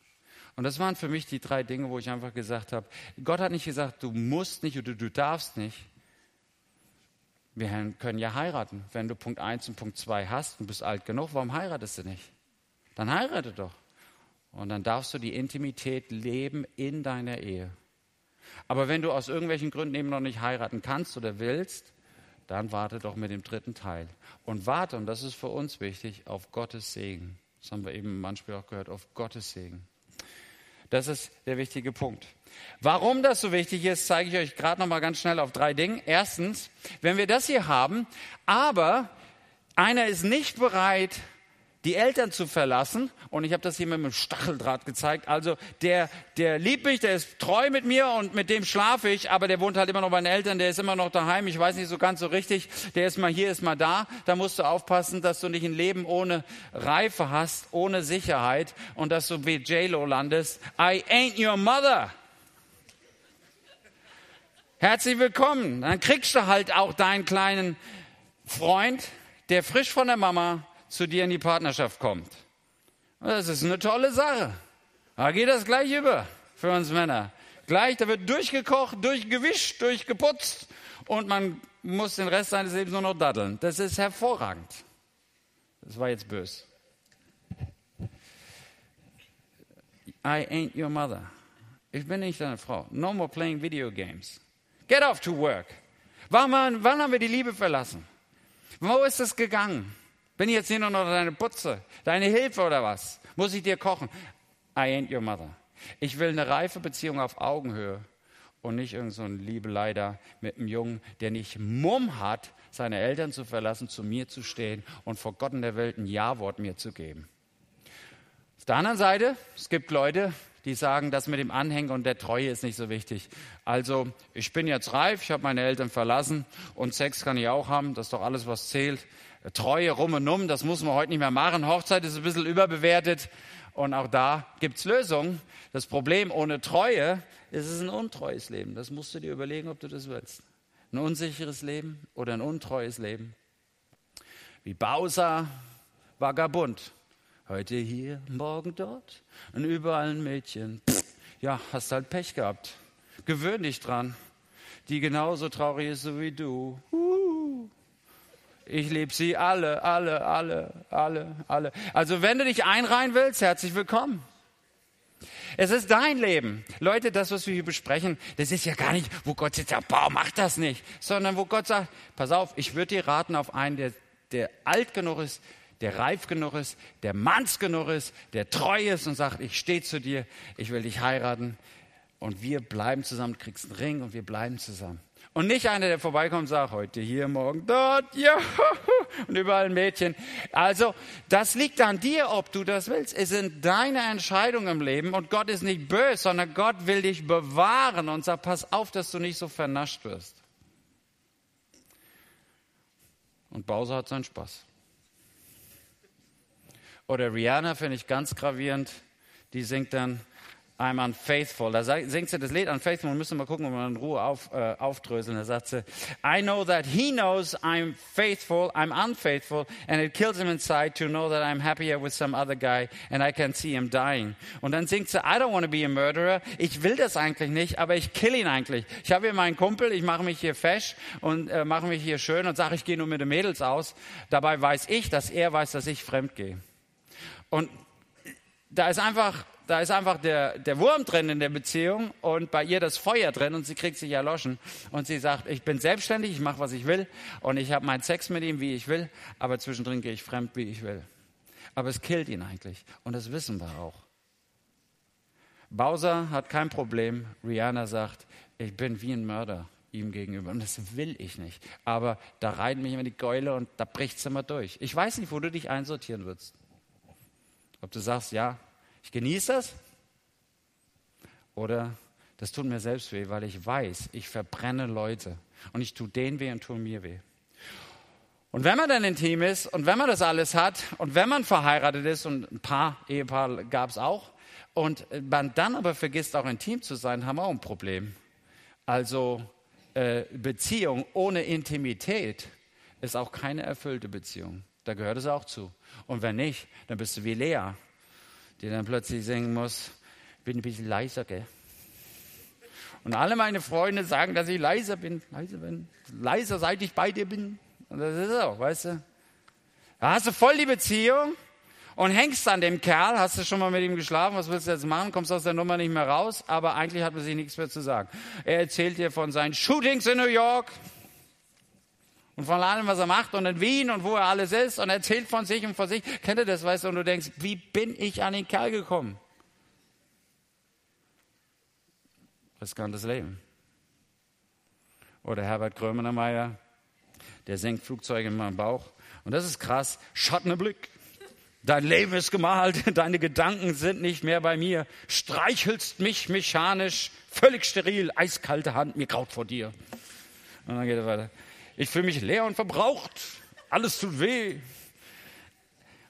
Und das waren für mich die drei Dinge, wo ich einfach gesagt habe, Gott hat nicht gesagt, du musst nicht oder du darfst nicht, wir können ja heiraten. Wenn du Punkt 1 und Punkt 2 hast und bist alt genug, warum heiratest du nicht? Dann heirate doch. Und dann darfst du die Intimität leben in deiner Ehe. Aber wenn du aus irgendwelchen Gründen eben noch nicht heiraten kannst oder willst, dann warte doch mit dem dritten Teil. Und warte, und das ist für uns wichtig, auf Gottes Segen. Das haben wir eben manchmal auch gehört, auf Gottes Segen. Das ist der wichtige Punkt. Warum das so wichtig ist, zeige ich euch gerade noch mal ganz schnell auf drei Dingen. Erstens, wenn wir das hier haben, aber einer ist nicht bereit, die Eltern zu verlassen. Und ich habe das hier mit einem Stacheldraht gezeigt. Also der, der liebt mich, der ist treu mit mir und mit dem schlafe ich, aber der wohnt halt immer noch bei den Eltern, der ist immer noch daheim. Ich weiß nicht so ganz so richtig. Der ist mal hier, ist mal da. Da musst du aufpassen, dass du nicht ein Leben ohne Reife hast, ohne Sicherheit und dass du wie J-Lo landest. I ain't your mother. Herzlich willkommen. Dann kriegst du halt auch deinen kleinen Freund, der frisch von der Mama zu dir in die Partnerschaft kommt. Das ist eine tolle Sache. Da geht das gleich über für uns Männer. Gleich, da wird durchgekocht, durchgewischt, durchgeputzt und man muss den Rest seines Lebens nur noch daddeln. Das ist hervorragend. Das war jetzt böse. I ain't your mother. Ich bin nicht deine Frau. No more playing video games. Get off to work. Wann, wann haben wir die Liebe verlassen? Wo ist es gegangen? Bin ich jetzt hier nur noch deine Putze, deine Hilfe oder was? Muss ich dir kochen? I ain't your mother. Ich will eine reife Beziehung auf Augenhöhe und nicht irgend so Liebeleider mit einem Jungen, der nicht Mumm hat, seine Eltern zu verlassen, zu mir zu stehen und vor Gott in der Welt ein Ja-Wort mir zu geben. Auf der anderen Seite, es gibt Leute, die sagen, das mit dem Anhängen und der Treue ist nicht so wichtig. Also, ich bin jetzt reif, ich habe meine Eltern verlassen und Sex kann ich auch haben, das ist doch alles, was zählt. Treue rum und um, das muss man heute nicht mehr machen. Hochzeit ist ein bisschen überbewertet und auch da gibt es Lösungen. Das Problem ohne Treue ist es ein untreues Leben. Das musst du dir überlegen, ob du das willst. Ein unsicheres Leben oder ein untreues Leben. Wie Bowser, vagabund. Heute hier, morgen dort und überall ein Mädchen. Pff, ja, hast halt Pech gehabt. Gewöhn dich dran. Die genauso traurig ist so wie du. Ich liebe sie alle, alle, alle, alle, alle. Also wenn du dich einreihen willst, herzlich willkommen. Es ist dein Leben. Leute, das, was wir hier besprechen, das ist ja gar nicht, wo Gott jetzt sagt, boah, mach das nicht, sondern wo Gott sagt, pass auf, ich würde dir raten auf einen, der, der alt genug ist, der reif genug ist, der manns genug ist, der treu ist und sagt, ich stehe zu dir, ich will dich heiraten und wir bleiben zusammen, du kriegst einen Ring und wir bleiben zusammen. Und nicht einer, der vorbeikommt und sagt, heute hier, morgen dort, ja, [LAUGHS] und überall ein Mädchen. Also, das liegt an dir, ob du das willst. Es sind deine Entscheidungen im Leben und Gott ist nicht böse, sondern Gott will dich bewahren und sagt, pass auf, dass du nicht so vernascht wirst. Und Bowser hat seinen Spaß. Oder Rihanna finde ich ganz gravierend. Die singt dann I'm unfaithful. Da singt sie das Lied Unfaithful und müssen mal gucken, ob wir in Ruhe auf, äh, aufdröseln. Da sagt sie, I know that he knows I'm faithful, I'm unfaithful, and it kills him inside to know that I'm happier with some other guy and I can see him dying. Und dann singt sie, I don't want to be a murderer. Ich will das eigentlich nicht, aber ich kill ihn eigentlich. Ich habe hier meinen Kumpel, ich mache mich hier fesch und äh, mache mich hier schön und sage, ich gehe nur mit den Mädels aus. Dabei weiß ich, dass er weiß, dass ich fremd gehe. Und da ist einfach Da ist einfach der, der Wurm drin in der Beziehung und bei ihr das Feuer drin und sie kriegt sich erloschen. Und sie sagt, ich bin selbstständig, ich mache, was ich will und ich habe meinen Sex mit ihm, wie ich will, aber zwischendrin gehe ich fremd, wie ich will. Aber es killt ihn eigentlich und das wissen wir auch. Bowser hat kein Problem. Rihanna sagt, ich bin wie ein Mörder ihm gegenüber. Und das will ich nicht. Aber da reiten mich immer die Gäule und da bricht es immer durch. Ich weiß nicht, wo du dich einsortieren würdest. Ob du sagst, ja, ich genieße das. Oder das tut mir selbst weh, weil ich weiß, ich verbrenne Leute. Und ich tue denen weh und tue mir weh. Und wenn man dann intim ist und wenn man das alles hat und wenn man verheiratet ist und ein paar Ehepaare gab es auch und man dann aber vergisst auch intim zu sein, haben wir auch ein Problem. Also äh, Beziehung ohne Intimität ist auch keine erfüllte Beziehung. Da gehört es auch zu. Und wenn nicht, dann bist du wie Lea, die dann plötzlich singen muss, bin ein bisschen leiser, gell? Und alle meine Freunde sagen, dass ich leiser bin, leiser bin, leiser seit ich bei dir bin. Und das ist auch, weißt du? Da hast du voll die Beziehung und hängst an dem Kerl, hast du schon mal mit ihm geschlafen, was willst du jetzt machen, kommst aus der Nummer nicht mehr raus, aber eigentlich hat man sich nichts mehr zu sagen. Er erzählt dir von seinen Shootings in New York und von allem, was er macht und in Wien und wo er alles ist und erzählt von sich und von sich. Kennt ihr das, weißt du, und du denkst, wie bin ich an den Kerl gekommen? Riskantes Leben. Oder Herbert Grönemeyer, der senkt Flugzeuge in meinem Bauch. Und das ist krass. Schattenblick. Dein Leben ist gemalt, [LAUGHS] deine Gedanken sind nicht mehr bei mir. Streichelst mich mechanisch, völlig steril, eiskalte Hand, mir graut vor dir. Und dann geht er weiter. Ich fühle mich leer und verbraucht. Alles tut weh.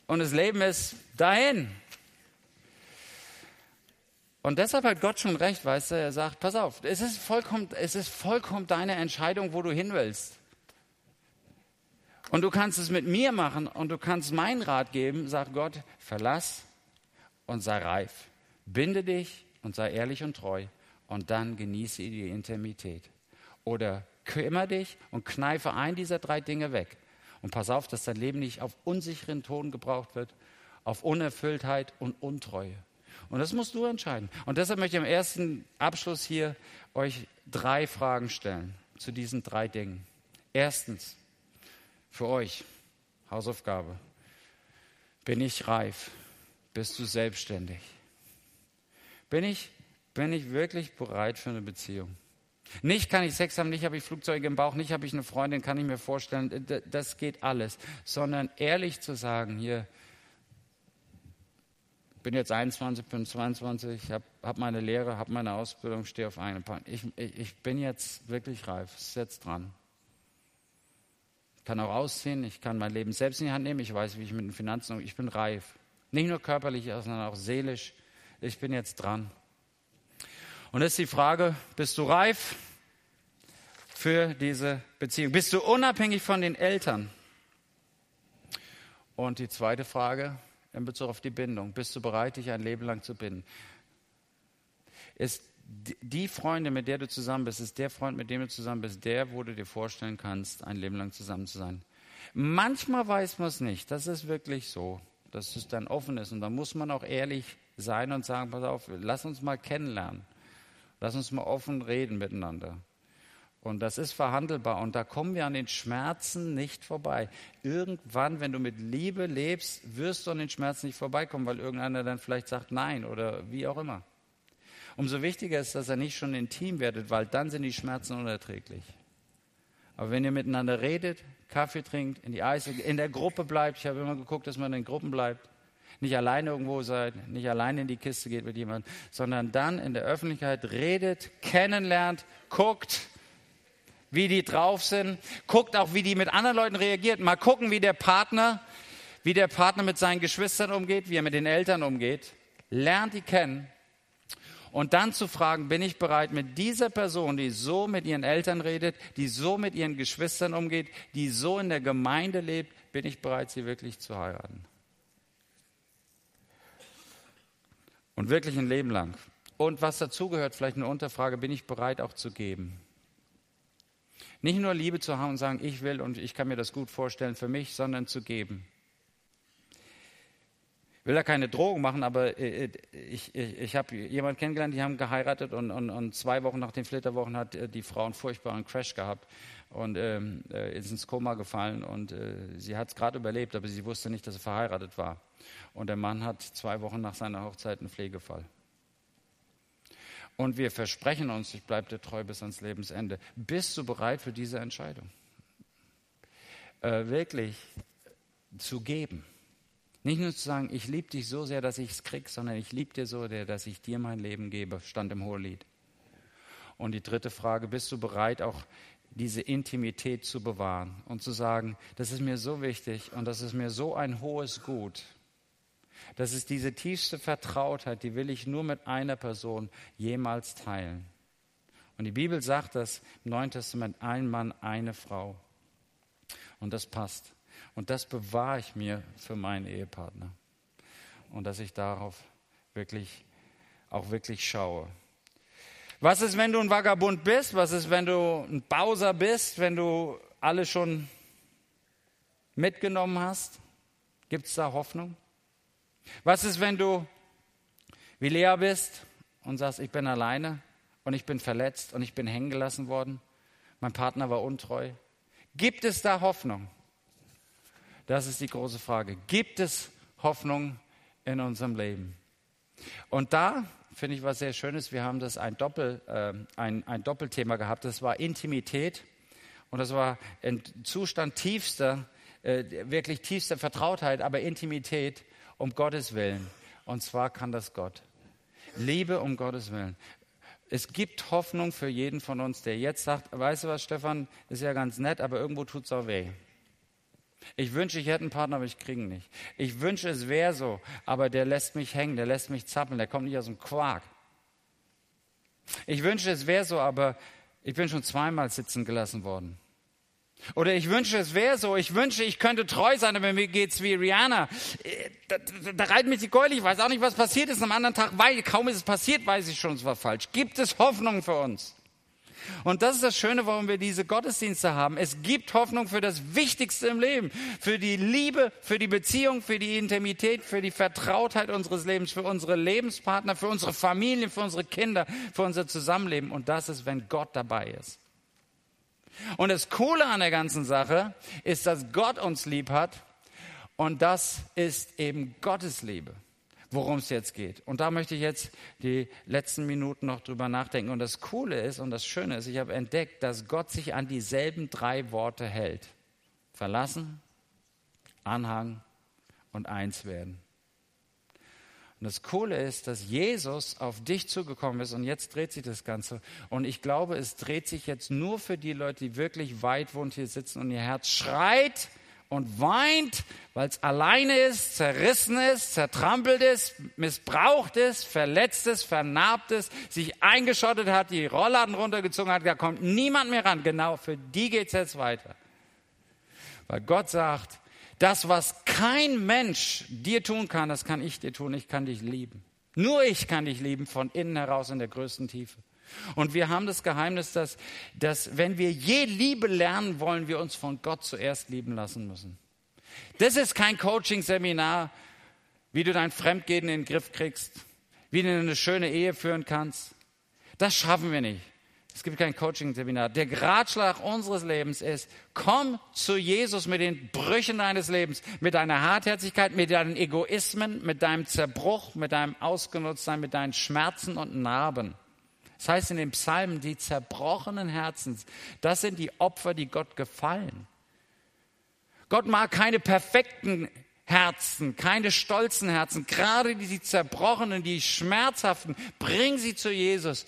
Und das Leben ist dahin. Und deshalb hat Gott schon recht, weißt du, er sagt, pass auf, es ist vollkommen, es ist vollkommen deine Entscheidung, wo du hin willst. Und du kannst es mit mir machen und du kannst meinen Rat geben, sagt Gott, verlass und sei reif. Binde dich und sei ehrlich und treu und dann genieße die Intimität. Oder kümmere dich und kneife ein dieser drei Dinge weg. Und pass auf, dass dein Leben nicht auf unsicheren Ton gebraucht wird, auf Unerfülltheit und Untreue. Und das musst du entscheiden. Und deshalb möchte ich am ersten Abschluss hier euch drei Fragen stellen zu diesen drei Dingen. Erstens, für euch, Hausaufgabe. Bin ich reif? Bist du selbstständig? Bin ich, bin ich wirklich bereit für eine Beziehung? Nicht kann ich Sex haben, nicht habe ich Flugzeuge im Bauch, nicht habe ich eine Freundin, kann ich mir vorstellen, das geht alles. Sondern ehrlich zu sagen, hier, bin jetzt 21, bin 22, habe hab meine Lehre, habe meine Ausbildung, stehe auf einem Pan. Ich, ich, ich bin jetzt wirklich reif, ist jetzt dran kann auch ausziehen, ich kann mein Leben selbst in die Hand nehmen, ich weiß, wie ich mit den Finanzen umgehe, ich bin reif. Nicht nur körperlich, sondern auch seelisch. Ich bin jetzt dran. Und jetzt die Frage, bist du reif für diese Beziehung? Bist du unabhängig von den Eltern? Und die zweite Frage in Bezug auf die Bindung, bist du bereit, dich ein Leben lang zu binden? Ist die Freundin, mit der du zusammen bist, ist der Freund, mit dem du zusammen bist, der, wo du dir vorstellen kannst, ein Leben lang zusammen zu sein. Manchmal weiß man es nicht. Das ist wirklich so, dass es dann offen ist. Und da muss man auch ehrlich sein und sagen, pass auf, lass uns mal kennenlernen. Lass uns mal offen reden miteinander. Und das ist verhandelbar. Und da kommen wir an den Schmerzen nicht vorbei. Irgendwann, wenn du mit Liebe lebst, wirst du an den Schmerzen nicht vorbeikommen, weil irgendeiner dann vielleicht sagt Nein oder wie auch immer. Umso wichtiger ist, dass er nicht schon intim werdet, weil dann sind die Schmerzen unerträglich. Aber wenn ihr miteinander redet, Kaffee trinkt, in die Eis, in der Gruppe bleibt, ich habe immer geguckt, dass man in Gruppen bleibt, nicht alleine irgendwo seid, nicht alleine in die Kiste geht mit jemandem, sondern dann in der Öffentlichkeit redet, kennenlernt, guckt, wie die drauf sind, guckt auch, wie die mit anderen Leuten reagiert. Mal gucken, wie der Partner, wie der Partner mit seinen Geschwistern umgeht, wie er mit den Eltern umgeht. Lernt die kennen und dann zu fragen, bin ich bereit mit dieser Person, die so mit ihren Eltern redet, die so mit ihren Geschwistern umgeht, die so in der Gemeinde lebt, bin ich bereit, sie wirklich zu heiraten? Und wirklich ein Leben lang. Und was dazugehört, vielleicht eine Unterfrage, bin ich bereit auch zu geben? Nicht nur Liebe zu haben und sagen, ich will und ich kann mir das gut vorstellen für mich, sondern zu geben. will da keine Drohung machen, aber äh, äh, ich, ich, ich habe jemanden kennengelernt, die haben geheiratet und, und, und zwei Wochen nach den Flitterwochen hat äh, die Frau einen furchtbaren Crash gehabt und ähm, ist ins Koma gefallen und äh, sie hat es gerade überlebt, aber sie wusste nicht, dass sie verheiratet war. Und der Mann hat zwei Wochen nach seiner Hochzeit einen Pflegefall. Und wir versprechen uns, ich bleibe dir treu bis ans Lebensende. Bist du bereit für diese Entscheidung? Äh, wirklich zu geben. Nicht nur zu sagen, ich liebe dich so sehr, dass ich es krieg, sondern ich liebe dir so sehr, dass ich dir mein Leben gebe, stand im Hohelied. Und die dritte Frage, bist du bereit, auch diese Intimität zu bewahren und zu sagen, das ist mir so wichtig und das ist mir so ein hohes Gut. Das ist diese tiefste Vertrautheit, die will ich nur mit einer Person jemals teilen. Und die Bibel sagt das im Neuen Testament, ein Mann, eine Frau. Und das passt. Und das bewahre ich mir für meinen Ehepartner. Und dass ich darauf wirklich, auch wirklich schaue. Was ist, wenn du ein Vagabund bist? Was ist, wenn du ein Bowser bist? Wenn du alle schon mitgenommen hast? Gibt es da Hoffnung? Was ist, wenn du wie Lea bist und sagst, ich bin alleine und ich bin verletzt und ich bin hängen gelassen worden? Mein Partner war untreu. Gibt es da Hoffnung? Das ist die große Frage. Gibt es Hoffnung in unserem Leben? Und da finde ich was sehr Schönes. Wir haben das ein, Doppel, äh, ein, ein Doppelthema gehabt. Das war Intimität. Und das war ein Zustand tiefster, äh, wirklich tiefster Vertrautheit, aber Intimität um Gottes Willen. Und zwar kann das Gott. Liebe um Gottes Willen. Es gibt Hoffnung für jeden von uns, der jetzt sagt, weißt du was, Stefan, ist ja ganz nett, aber irgendwo tut es auch weh. Ich wünsche, ich hätte einen Partner, aber ich kriege ihn nicht. Ich wünsche, es wäre so, aber der lässt mich hängen, der lässt mich zappeln, der kommt nicht aus dem Quark. Ich wünsche, es wäre so, aber ich bin schon zweimal sitzen gelassen worden. Oder ich wünsche, es wäre so. Ich wünsche, ich könnte treu sein, aber mir geht's wie Rihanna. Da, da, da reitet mich die Keule. Ich weiß auch nicht, was passiert ist. Am anderen Tag, weil kaum ist es passiert, weiß ich schon, es war falsch. Gibt es Hoffnung für uns? Und das ist das Schöne, warum wir diese Gottesdienste haben. Es gibt Hoffnung für das Wichtigste im Leben, für die Liebe, für die Beziehung, für die Intimität, für die Vertrautheit unseres Lebens, für unsere Lebenspartner, für unsere Familien, für unsere Kinder, für unser Zusammenleben. Und das ist, wenn Gott dabei ist. Und das Coole an der ganzen Sache ist, dass Gott uns lieb hat und das ist eben Gottes Liebe worum es jetzt geht. Und da möchte ich jetzt die letzten Minuten noch drüber nachdenken. Und das Coole ist und das Schöne ist, ich habe entdeckt, dass Gott sich an dieselben drei Worte hält. Verlassen, Anhang und eins werden. Und das Coole ist, dass Jesus auf dich zugekommen ist und jetzt dreht sich das Ganze. Und ich glaube, es dreht sich jetzt nur für die Leute, die wirklich weit wohnt hier sitzen und ihr Herz schreit, und weint, weil es alleine ist, zerrissen ist, zertrampelt ist, missbraucht ist, verletzt ist, vernarbt ist, sich eingeschottet hat, die Rollladen runtergezogen hat, da kommt niemand mehr ran. Genau, für die geht es jetzt weiter. Weil Gott sagt, das, was kein Mensch dir tun kann, das kann ich dir tun. Ich kann dich lieben. Nur ich kann dich lieben von innen heraus in der größten Tiefe. Und wir haben das Geheimnis, dass, dass wenn wir je Liebe lernen wollen, wir uns von Gott zuerst lieben lassen müssen. Das ist kein Coaching-Seminar, wie du dein Fremdgehen in den Griff kriegst, wie du eine schöne Ehe führen kannst. Das schaffen wir nicht. Es gibt kein Coaching-Seminar. Der Ratschlag unseres Lebens ist, komm zu Jesus mit den Brüchen deines Lebens, mit deiner Hartherzigkeit, mit deinen Egoismen, mit deinem Zerbruch, mit deinem Ausgenutztsein, mit deinen Schmerzen und Narben. Das heißt in den Psalmen, die zerbrochenen Herzens, das sind die Opfer, die Gott gefallen. Gott mag keine perfekten Herzen, keine stolzen Herzen, gerade die zerbrochenen, die schmerzhaften, bring sie zu Jesus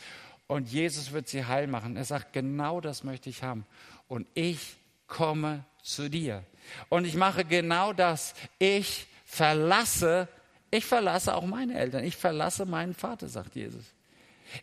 und Jesus wird sie heil machen. Er sagt, genau das möchte ich haben und ich komme zu dir. Und ich mache genau das. Ich verlasse, ich verlasse auch meine Eltern, ich verlasse meinen Vater, sagt Jesus.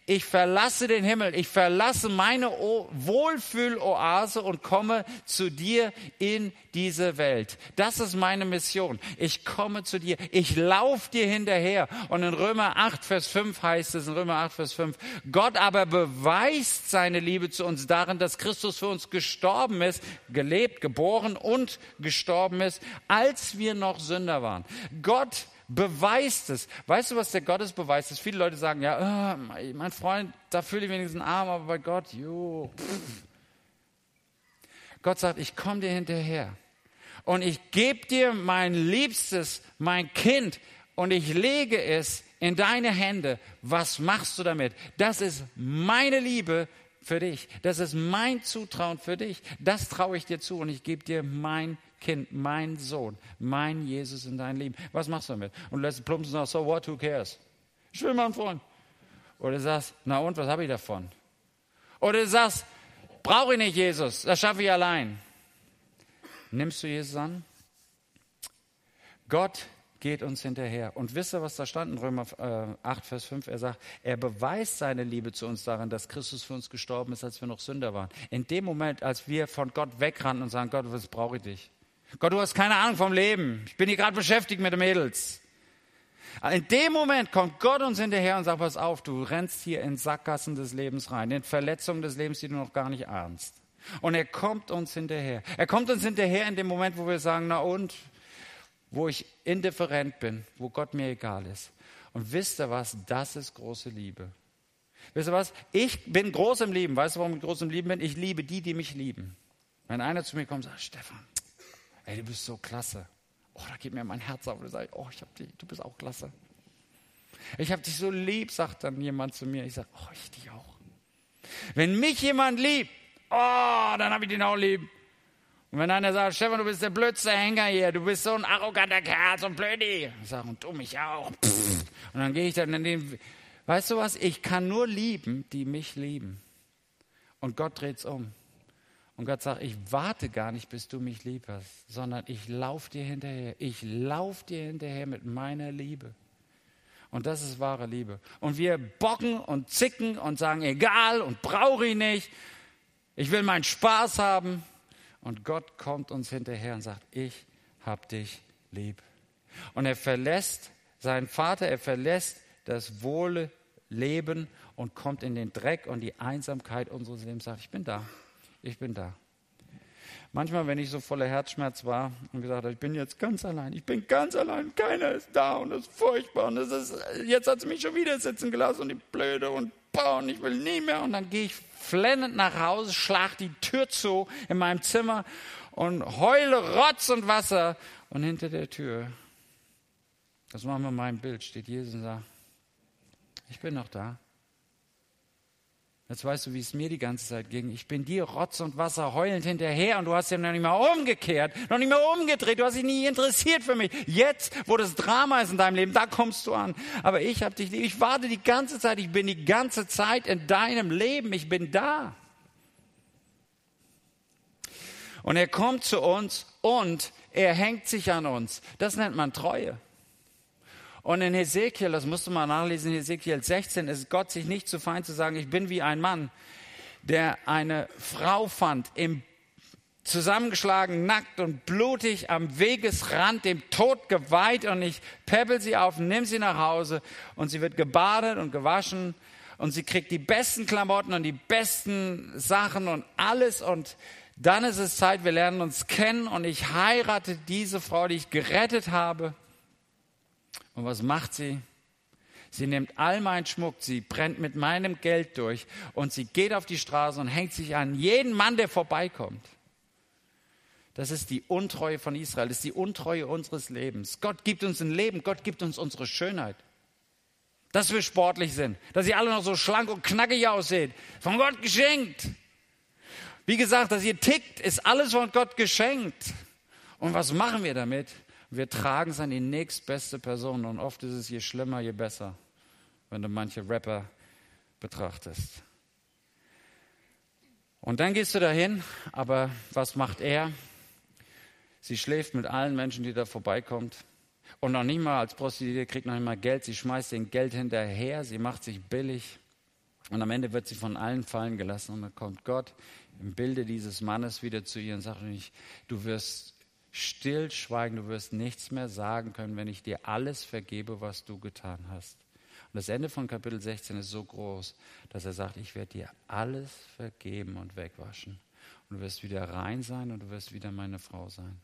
Ich verlasse den Himmel, ich verlasse meine Wohlfühloase und komme zu dir in diese Welt. Das ist meine Mission. Ich komme zu dir, ich laufe dir hinterher. Und in Römer 8, Vers 5 heißt es, in Römer 8, Vers 5, Gott aber beweist seine Liebe zu uns darin, dass Christus für uns gestorben ist, gelebt, geboren und gestorben ist, als wir noch Sünder waren. Gott beweist es. Weißt du, was der Gottesbeweis ist? Viele Leute sagen, ja, oh, mein Freund, da fühle ich wenigstens einen Arm, aber bei Gott, jo. Gott sagt, ich komme dir hinterher und ich gebe dir mein Liebstes, mein Kind und ich lege es in deine Hände. Was machst du damit? Das ist meine Liebe für dich. Das ist mein Zutrauen für dich. Das traue ich dir zu und ich gebe dir mein Kind, mein Sohn, mein Jesus in dein Leben. Was machst du damit? Und lässt plumpst noch so what, who cares? Ich will mal einen Freund. Oder du sagst, na und, was habe ich davon? Oder du sagst, brauche ich nicht Jesus, das schaffe ich allein. Nimmst du Jesus an? Gott geht uns hinterher. Und wisst ihr, was da stand in Römer 8, äh, Vers 5? Er sagt, er beweist seine Liebe zu uns darin, dass Christus für uns gestorben ist, als wir noch Sünder waren. In dem Moment, als wir von Gott wegrennen und sagen, Gott, was brauche ich dich? Gott, du hast keine Ahnung vom Leben. Ich bin hier gerade beschäftigt mit den Mädels. In dem Moment kommt Gott uns hinterher und sagt, pass auf, du rennst hier in Sackgassen des Lebens rein, in Verletzungen des Lebens, die du noch gar nicht ahnst. Und er kommt uns hinterher. Er kommt uns hinterher in dem Moment, wo wir sagen, na und, wo ich indifferent bin, wo Gott mir egal ist. Und wisst ihr was? Das ist große Liebe. Wisst ihr was? Ich bin groß im Lieben. Weißt du, warum ich groß im Lieben bin? Ich liebe die, die mich lieben. Wenn einer zu mir kommt und sagt, Stefan, ey, du bist so klasse. Oh, da geht mir mein Herz auf. Und sage, oh, ich hab dich, du bist auch klasse. Ich habe dich so lieb, sagt dann jemand zu mir. Ich sage, oh, ich dich auch. Wenn mich jemand liebt, oh, dann habe ich den auch lieb. Und wenn einer sagt, Stefan, du bist der blödste Hänger hier, du bist so ein arroganter Kerl, so ein Blödi. Ich sage, und du mich auch. Und dann gehe ich dann in den, weißt du was, ich kann nur lieben, die mich lieben. Und Gott dreht es um. Und Gott sagt, ich warte gar nicht, bis du mich lieb hast, sondern ich laufe dir hinterher. Ich laufe dir hinterher mit meiner Liebe. Und das ist wahre Liebe. Und wir bocken und zicken und sagen, egal und brauche ich nicht. Ich will meinen Spaß haben. Und Gott kommt uns hinterher und sagt, ich hab dich lieb. Und er verlässt seinen Vater, er verlässt das wohle Leben und kommt in den Dreck und die Einsamkeit unseres Lebens, sagt, ich bin da, ich bin da. Manchmal, wenn ich so voller Herzschmerz war und gesagt habe, ich bin jetzt ganz allein, ich bin ganz allein, keiner ist da und das ist furchtbar und das ist, jetzt hat sie mich schon wieder sitzen gelassen und die Blöde und boah, und ich will nie mehr. Und dann gehe ich flennend nach Hause, schlag die Tür zu in meinem Zimmer und heule Rotz und Wasser. Und hinter der Tür, das machen wir mein Bild, steht Jesus und sagt, ich bin noch da. Jetzt weißt du, wie es mir die ganze Zeit ging. Ich bin dir Rotz und Wasser heulend hinterher und du hast ja noch nicht mal umgekehrt, noch nicht mal umgedreht. Du hast dich nie interessiert für mich. Jetzt, wo das Drama ist in deinem Leben, da kommst du an. Aber ich habe dich lieb. Ich warte die ganze Zeit. Ich bin die ganze Zeit in deinem Leben. Ich bin da. Und er kommt zu uns und er hängt sich an uns. Das nennt man Treue. Und in Hesekiel, das musst du mal nachlesen, Hesekiel 16 ist Gott sich nicht zu fein zu sagen, ich bin wie ein Mann, der eine Frau fand, im zusammengeschlagen, nackt und blutig am Wegesrand, dem Tod geweiht. Und ich peppel sie auf, nimm sie nach Hause. Und sie wird gebadet und gewaschen. Und sie kriegt die besten Klamotten und die besten Sachen und alles. Und dann ist es Zeit, wir lernen uns kennen. Und ich heirate diese Frau, die ich gerettet habe und was macht sie? Sie nimmt all meinen Schmuck, sie brennt mit meinem Geld durch und sie geht auf die Straße und hängt sich an jeden Mann, der vorbeikommt. Das ist die Untreue von Israel, das ist die Untreue unseres Lebens. Gott gibt uns ein Leben, Gott gibt uns unsere Schönheit. Dass wir sportlich sind, dass ihr alle noch so schlank und knackig aussehen. Von Gott geschenkt. Wie gesagt, dass ihr tickt, ist alles von Gott geschenkt. Und was machen wir damit? Wir tragen es an die nächstbeste Person und oft ist es je schlimmer, je besser, wenn du manche Rapper betrachtest. Und dann gehst du dahin, aber was macht er? Sie schläft mit allen Menschen, die da vorbeikommt. Und noch nicht mal als Prostituierte kriegt noch nicht mal Geld. Sie schmeißt den Geld hinterher. Sie macht sich billig. Und am Ende wird sie von allen fallen gelassen. Und dann kommt Gott im Bilde dieses Mannes wieder zu ihr und sagt du wirst stillschweigen, du wirst nichts mehr sagen können, wenn ich dir alles vergebe, was du getan hast. Und das Ende von Kapitel 16 ist so groß, dass er sagt, ich werde dir alles vergeben und wegwaschen. Und du wirst wieder rein sein und du wirst wieder meine Frau sein.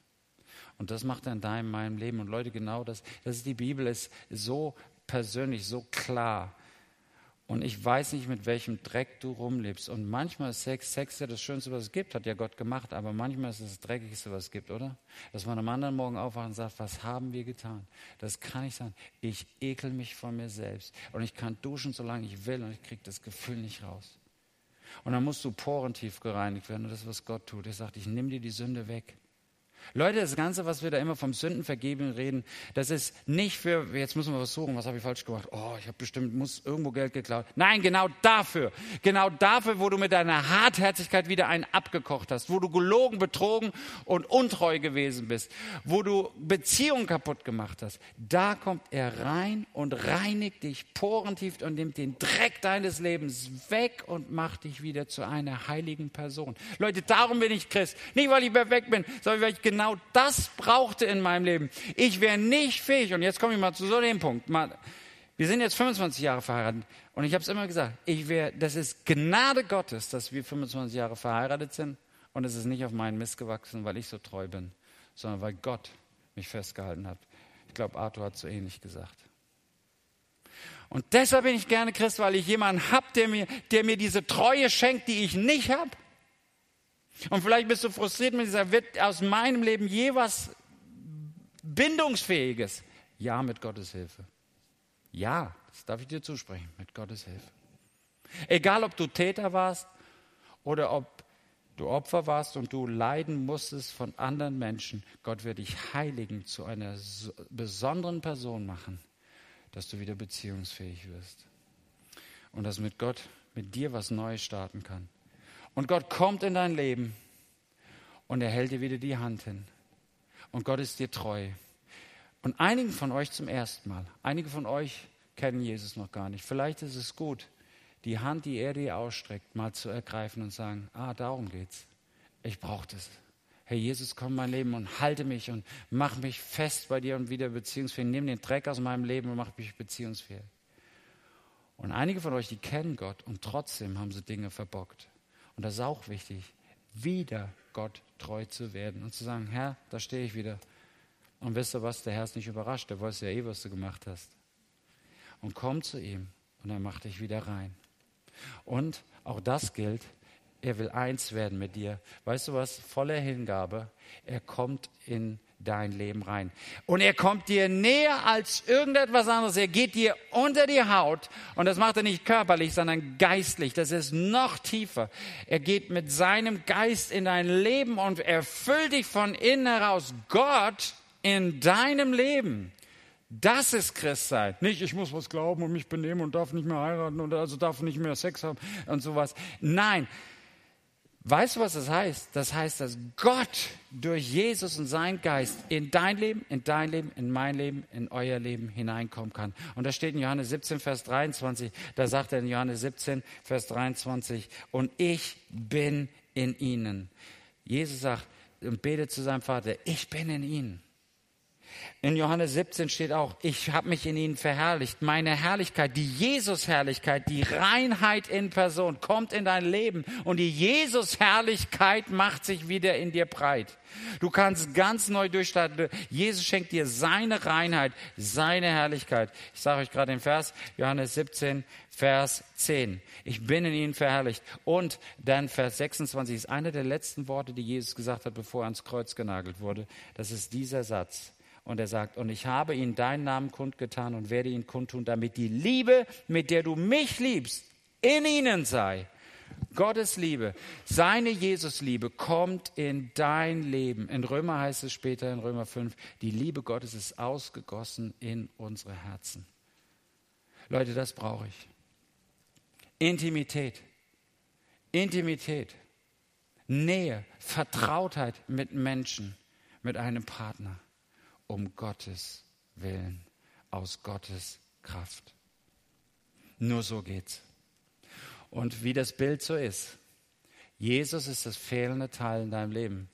Und das macht er in deinem, meinem Leben. Und Leute, genau das, das ist die Bibel, ist so persönlich, so klar. Und ich weiß nicht, mit welchem Dreck du rumlebst. Und manchmal ist Sex, Sex ja das Schönste, was es gibt, hat ja Gott gemacht. Aber manchmal ist es das Dreckigste, was es gibt, oder? Dass man am anderen Morgen aufwacht und sagt, was haben wir getan? Das kann ich sagen. Ich ekel mich von mir selbst. Und ich kann duschen, solange ich will. Und ich kriege das Gefühl nicht raus. Und dann musst du porentief gereinigt werden. Und das ist, was Gott tut. Er sagt, ich nehme dir die Sünde weg. Leute, das Ganze, was wir da immer vom Sündenvergeben reden, das ist nicht für, jetzt müssen wir was suchen, was habe ich falsch gemacht? Oh, ich habe bestimmt, muss irgendwo Geld geklaut. Nein, genau dafür. Genau dafür, wo du mit deiner Hartherzigkeit wieder einen abgekocht hast, wo du gelogen, betrogen und untreu gewesen bist, wo du Beziehungen kaputt gemacht hast. Da kommt er rein und reinigt dich porentief und nimmt den Dreck deines Lebens weg und macht dich wieder zu einer heiligen Person. Leute, darum bin ich Christ. Nicht, weil ich perfekt bin, sondern weil ich genau das brauchte in meinem Leben. Ich wäre nicht fähig, und jetzt komme ich mal zu so dem Punkt. wir sind jetzt 25 Jahre verheiratet und ich habe es immer gesagt, ich wäre, das ist Gnade Gottes, dass wir 25 Jahre verheiratet sind und es ist nicht auf meinen Mist gewachsen, weil ich so treu bin, sondern weil Gott mich festgehalten hat. Ich glaube, Arthur hat so ähnlich gesagt. Und deshalb bin ich gerne Christ, weil ich jemanden habe, der mir, der mir diese Treue schenkt, die ich nicht habe. Und vielleicht bist du frustriert mit dieser, wird aus meinem Leben je was Bindungsfähiges? Ja, mit Gottes Hilfe. Ja, das darf ich dir zusprechen, mit Gottes Hilfe. Egal, ob du Täter warst oder ob du Opfer warst und du leiden musstest von anderen Menschen, Gott wird dich heiligen, zu einer besonderen Person machen, dass du wieder beziehungsfähig wirst. Und dass mit Gott, mit dir was Neues starten kann. Und Gott kommt in dein Leben und er hält dir wieder die Hand hin. Und Gott ist dir treu. Und einigen von euch zum ersten Mal, einige von euch kennen Jesus noch gar nicht. Vielleicht ist es gut, die Hand, die er dir ausstreckt, mal zu ergreifen und sagen, ah, darum geht's. Ich brauche das. Herr Jesus, komm in mein Leben und halte mich und mach mich fest bei dir und wieder beziehungsfähig. Nimm den Dreck aus meinem Leben und mach mich beziehungsfähig. Und einige von euch, die kennen Gott und trotzdem haben sie Dinge verbockt. Und das ist auch wichtig, wieder Gott treu zu werden und zu sagen, Herr, da stehe ich wieder. Und wisst ihr was, der Herr ist nicht überrascht, der weiß ja eh, was du gemacht hast. Und komm zu ihm und er macht dich wieder rein. Und auch das gilt, er will eins werden mit dir. Weißt du was, voller Hingabe, er kommt in dein Leben rein. Und er kommt dir näher als irgendetwas anderes. Er geht dir unter die Haut. Und das macht er nicht körperlich, sondern geistlich. Das ist noch tiefer. Er geht mit seinem Geist in dein Leben und erfüllt dich von innen heraus. Gott in deinem Leben. Das ist Christsein. Nicht, ich muss was glauben und mich benehmen und darf nicht mehr heiraten und also darf nicht mehr Sex haben und sowas. Nein, Weißt du, was das heißt? Das heißt, dass Gott durch Jesus und sein Geist in dein Leben, in dein Leben, in mein Leben, in euer Leben hineinkommen kann. Und da steht in Johannes 17, Vers 23, da sagt er in Johannes 17, Vers 23, und ich bin in ihnen. Jesus sagt und betet zu seinem Vater, ich bin in ihnen. In Johannes 17 steht auch, ich habe mich in ihnen verherrlicht. Meine Herrlichkeit, die Jesus-Herrlichkeit, die Reinheit in Person kommt in dein Leben und die Jesus-Herrlichkeit macht sich wieder in dir breit. Du kannst ganz neu durchstarten. Jesus schenkt dir seine Reinheit, seine Herrlichkeit. Ich sage euch gerade den Vers, Johannes 17, Vers 10. Ich bin in ihnen verherrlicht. Und dann Vers 26 ist einer der letzten Worte, die Jesus gesagt hat, bevor er ans Kreuz genagelt wurde. Das ist dieser Satz. Und er sagt, und ich habe ihnen deinen Namen kundgetan und werde ihn kundtun, damit die Liebe, mit der du mich liebst, in ihnen sei. Gottes Liebe, seine Jesusliebe kommt in dein Leben. In Römer heißt es später, in Römer 5, die Liebe Gottes ist ausgegossen in unsere Herzen. Leute, das brauche ich. Intimität. Intimität. Nähe, Vertrautheit mit Menschen, mit einem Partner um Gottes Willen, aus Gottes Kraft. Nur so geht's. Und wie das Bild so ist, Jesus ist das fehlende Teil in deinem Leben.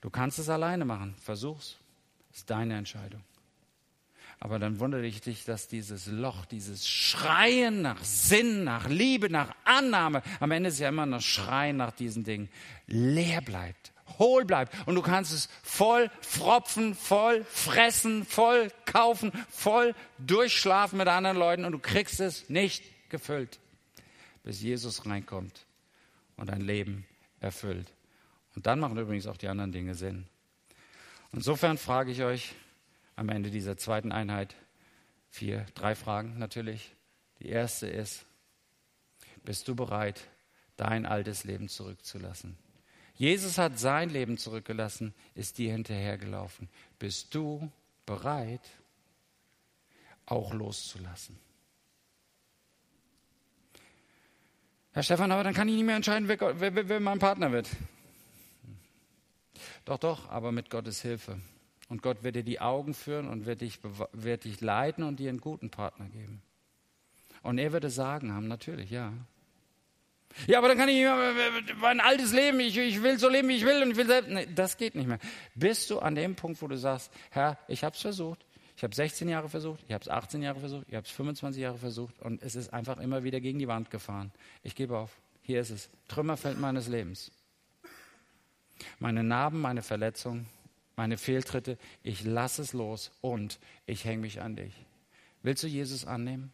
Du kannst es alleine machen, versuch's. Ist deine Entscheidung. Aber dann wundere ich dich, dass dieses Loch, dieses Schreien nach Sinn, nach Liebe, nach Annahme, am Ende ist ja immer noch Schreien nach diesen Dingen, leer bleibt hohl bleibt. Und du kannst es voll fropfen, voll fressen, voll kaufen, voll durchschlafen mit anderen Leuten und du kriegst es nicht gefüllt, bis Jesus reinkommt und dein Leben erfüllt. Und dann machen übrigens auch die anderen Dinge Sinn. Insofern frage ich euch am Ende dieser zweiten Einheit vier, drei Fragen natürlich. Die erste ist, bist du bereit, dein altes Leben zurückzulassen? Jesus hat sein Leben zurückgelassen, ist dir hinterhergelaufen. Bist du bereit, auch loszulassen? Herr Stefan, aber dann kann ich nicht mehr entscheiden, wer, wer, wer mein Partner wird. Doch, doch, aber mit Gottes Hilfe. Und Gott wird dir die Augen führen und wird dich, wird dich leiten und dir einen guten Partner geben. Und er würde sagen haben, natürlich, ja. Ja, aber dann kann ich mein altes Leben, ich, ich will so leben, wie ich will und ich will selbst. Nee, das geht nicht mehr. Bist du an dem Punkt, wo du sagst, Herr, ich habe es versucht, ich habe 16 Jahre versucht, ich habe es 18 Jahre versucht, ich habe es 25 Jahre versucht und es ist einfach immer wieder gegen die Wand gefahren. Ich gebe auf. Hier ist es. Trümmerfeld meines Lebens. Meine Narben, meine Verletzungen, meine Fehltritte, ich lasse es los und ich hänge mich an dich. Willst du Jesus annehmen?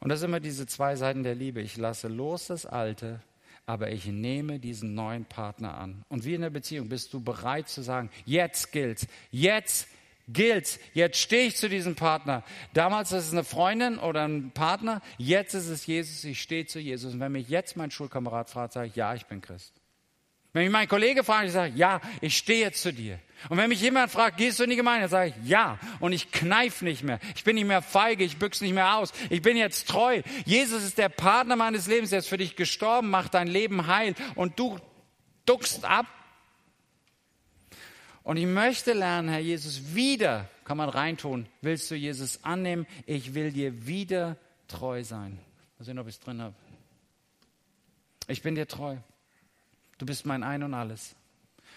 Und das sind immer diese zwei Seiten der Liebe. Ich lasse los das Alte, aber ich nehme diesen neuen Partner an. Und wie in der Beziehung bist du bereit zu sagen, jetzt gilt's, jetzt gilt's, jetzt stehe ich zu diesem Partner. Damals ist es eine Freundin oder ein Partner, jetzt ist es Jesus, ich stehe zu Jesus. Und wenn mich jetzt mein Schulkamerad fragt, sage ich, ja, ich bin Christ. Wenn mich mein Kollege fragt, ich sage, ja, ich stehe jetzt zu dir. Und wenn mich jemand fragt, gehst du in die Gemeinde, sage ich, ja. Und ich kneif nicht mehr. Ich bin nicht mehr feige, ich büchse nicht mehr aus. Ich bin jetzt treu. Jesus ist der Partner meines Lebens. Er ist für dich gestorben, macht dein Leben heil. Und du duckst ab. Und ich möchte lernen, Herr Jesus, wieder, kann man reintun, willst du Jesus annehmen? Ich will dir wieder treu sein. Mal sehen, ob ich es drin habe. Ich bin dir treu. Du bist mein Ein und alles.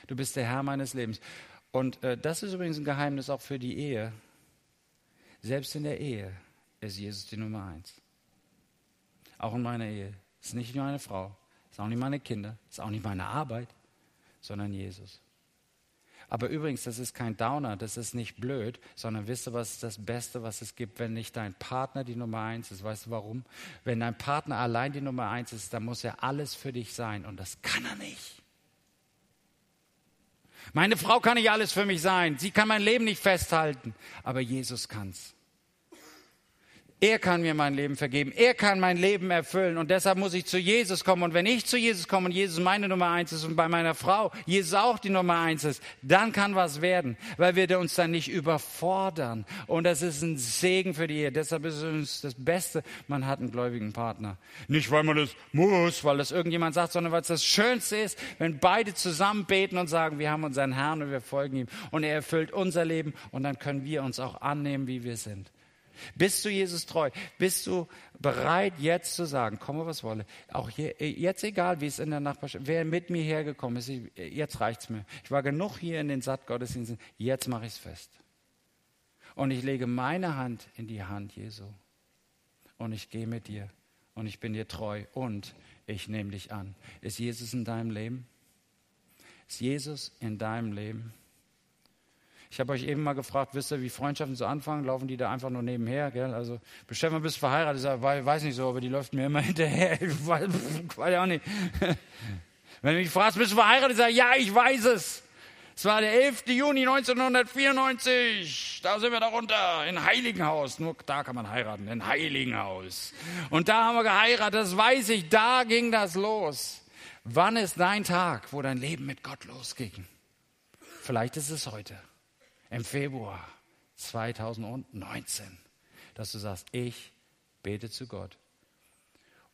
Du bist der Herr meines Lebens. Und äh, das ist übrigens ein Geheimnis auch für die Ehe. Selbst in der Ehe ist Jesus die Nummer eins. Auch in meiner Ehe. Ist nicht nur meine Frau, ist auch nicht meine Kinder, ist auch nicht meine Arbeit, sondern Jesus. Aber übrigens, das ist kein Downer, das ist nicht blöd, sondern wisst ihr, was ist das Beste, was es gibt, wenn nicht dein Partner die Nummer eins ist? Weißt du warum? Wenn dein Partner allein die Nummer eins ist, dann muss er alles für dich sein und das kann er nicht. Meine Frau kann nicht alles für mich sein, sie kann mein Leben nicht festhalten, aber Jesus kann's. Er kann mir mein Leben vergeben. Er kann mein Leben erfüllen. Und deshalb muss ich zu Jesus kommen. Und wenn ich zu Jesus komme und Jesus meine Nummer eins ist und bei meiner Frau Jesus auch die Nummer eins ist, dann kann was werden, weil wir uns dann nicht überfordern. Und das ist ein Segen für die Ehe. Deshalb ist es das Beste, man hat einen gläubigen Partner. Nicht, weil man das muss, weil das irgendjemand sagt, sondern weil es das Schönste ist, wenn beide zusammen beten und sagen, wir haben unseren Herrn und wir folgen ihm. Und er erfüllt unser Leben und dann können wir uns auch annehmen, wie wir sind. Bist du Jesus treu? Bist du bereit, jetzt zu sagen, komme was wolle? Auch hier, jetzt egal, wie es in der Nachbarschaft, wer mit mir hergekommen ist, jetzt reicht's mir. Ich war genug hier in den Sattgottesdiensten, jetzt mache ich es fest. Und ich lege meine Hand in die Hand Jesu. Und ich gehe mit dir. Und ich bin dir treu. Und ich nehme dich an. Ist Jesus in deinem Leben? Ist Jesus in deinem Leben? Ich habe euch eben mal gefragt, wisst ihr, wie Freundschaften so anfangen? Laufen die da einfach nur nebenher? Gell? Also, Stefan, bist verheiratet? Ich sage, weiß nicht so, aber die läuft mir immer [LAUGHS] hinterher. Ich weiß, weiß auch nicht. [LAUGHS] Wenn du mich fragst, bist du verheiratet? Ich sage, ja, ich weiß es. Es war der 11. Juni 1994. Da sind wir darunter, in Heiligenhaus. Nur da kann man heiraten, in Heiligenhaus. Und da haben wir geheiratet, das weiß ich, da ging das los. Wann ist dein Tag, wo dein Leben mit Gott losging? Vielleicht ist es heute im Februar 2019, dass du sagst, ich bete zu Gott.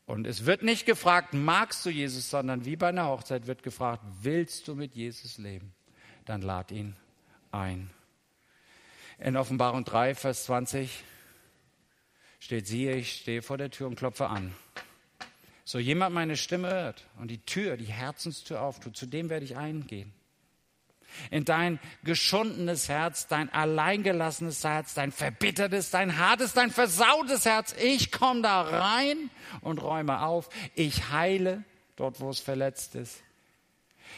Und es wird nicht gefragt, magst du Jesus, sondern wie bei einer Hochzeit wird gefragt, willst du mit Jesus leben? Dann lad ihn ein. In Offenbarung 3, Vers 20 steht, siehe, ich stehe vor der Tür und klopfe an. So jemand meine Stimme hört und die Tür, die Herzenstür auftut, zu dem werde ich eingehen in dein geschundenes Herz, dein alleingelassenes Herz, dein verbittertes, dein hartes, dein versautes Herz. Ich komme da rein und räume auf. Ich heile dort, wo es verletzt ist.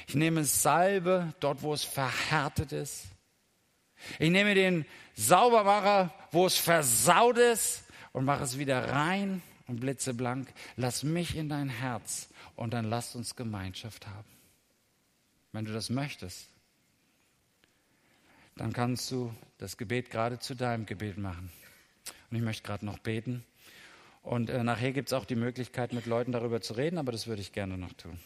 Ich nehme Salbe dort, wo es verhärtet ist. Ich nehme den Saubermacher, wo es versaut ist und mache es wieder rein und blitzeblank. Lass mich in dein Herz und dann lass uns Gemeinschaft haben. Wenn du das möchtest, dann kannst du das Gebet gerade zu deinem Gebet machen. Und ich möchte gerade noch beten. Und äh, nachher gibt es auch die Möglichkeit, mit Leuten darüber zu reden, aber das würde ich gerne noch tun.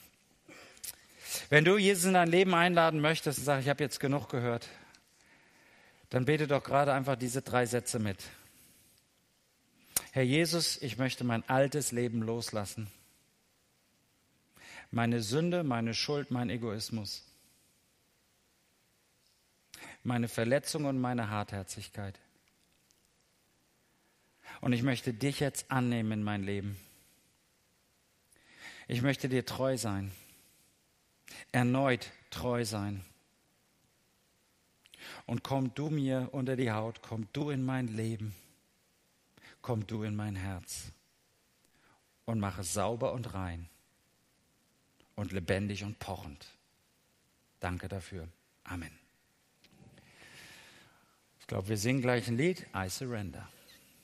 Wenn du Jesus in dein Leben einladen möchtest und sagst, ich habe jetzt genug gehört, dann bete doch gerade einfach diese drei Sätze mit. Herr Jesus, ich möchte mein altes Leben loslassen. Meine Sünde, meine Schuld, mein Egoismus. Meine Verletzung und meine Hartherzigkeit. Und ich möchte dich jetzt annehmen in mein Leben. Ich möchte dir treu sein, erneut treu sein. Und komm du mir unter die Haut, komm du in mein Leben, komm du in mein Herz und mach es sauber und rein und lebendig und pochend. Danke dafür. Amen. Ich glaube, wir singen gleich ein Lied, I Surrender.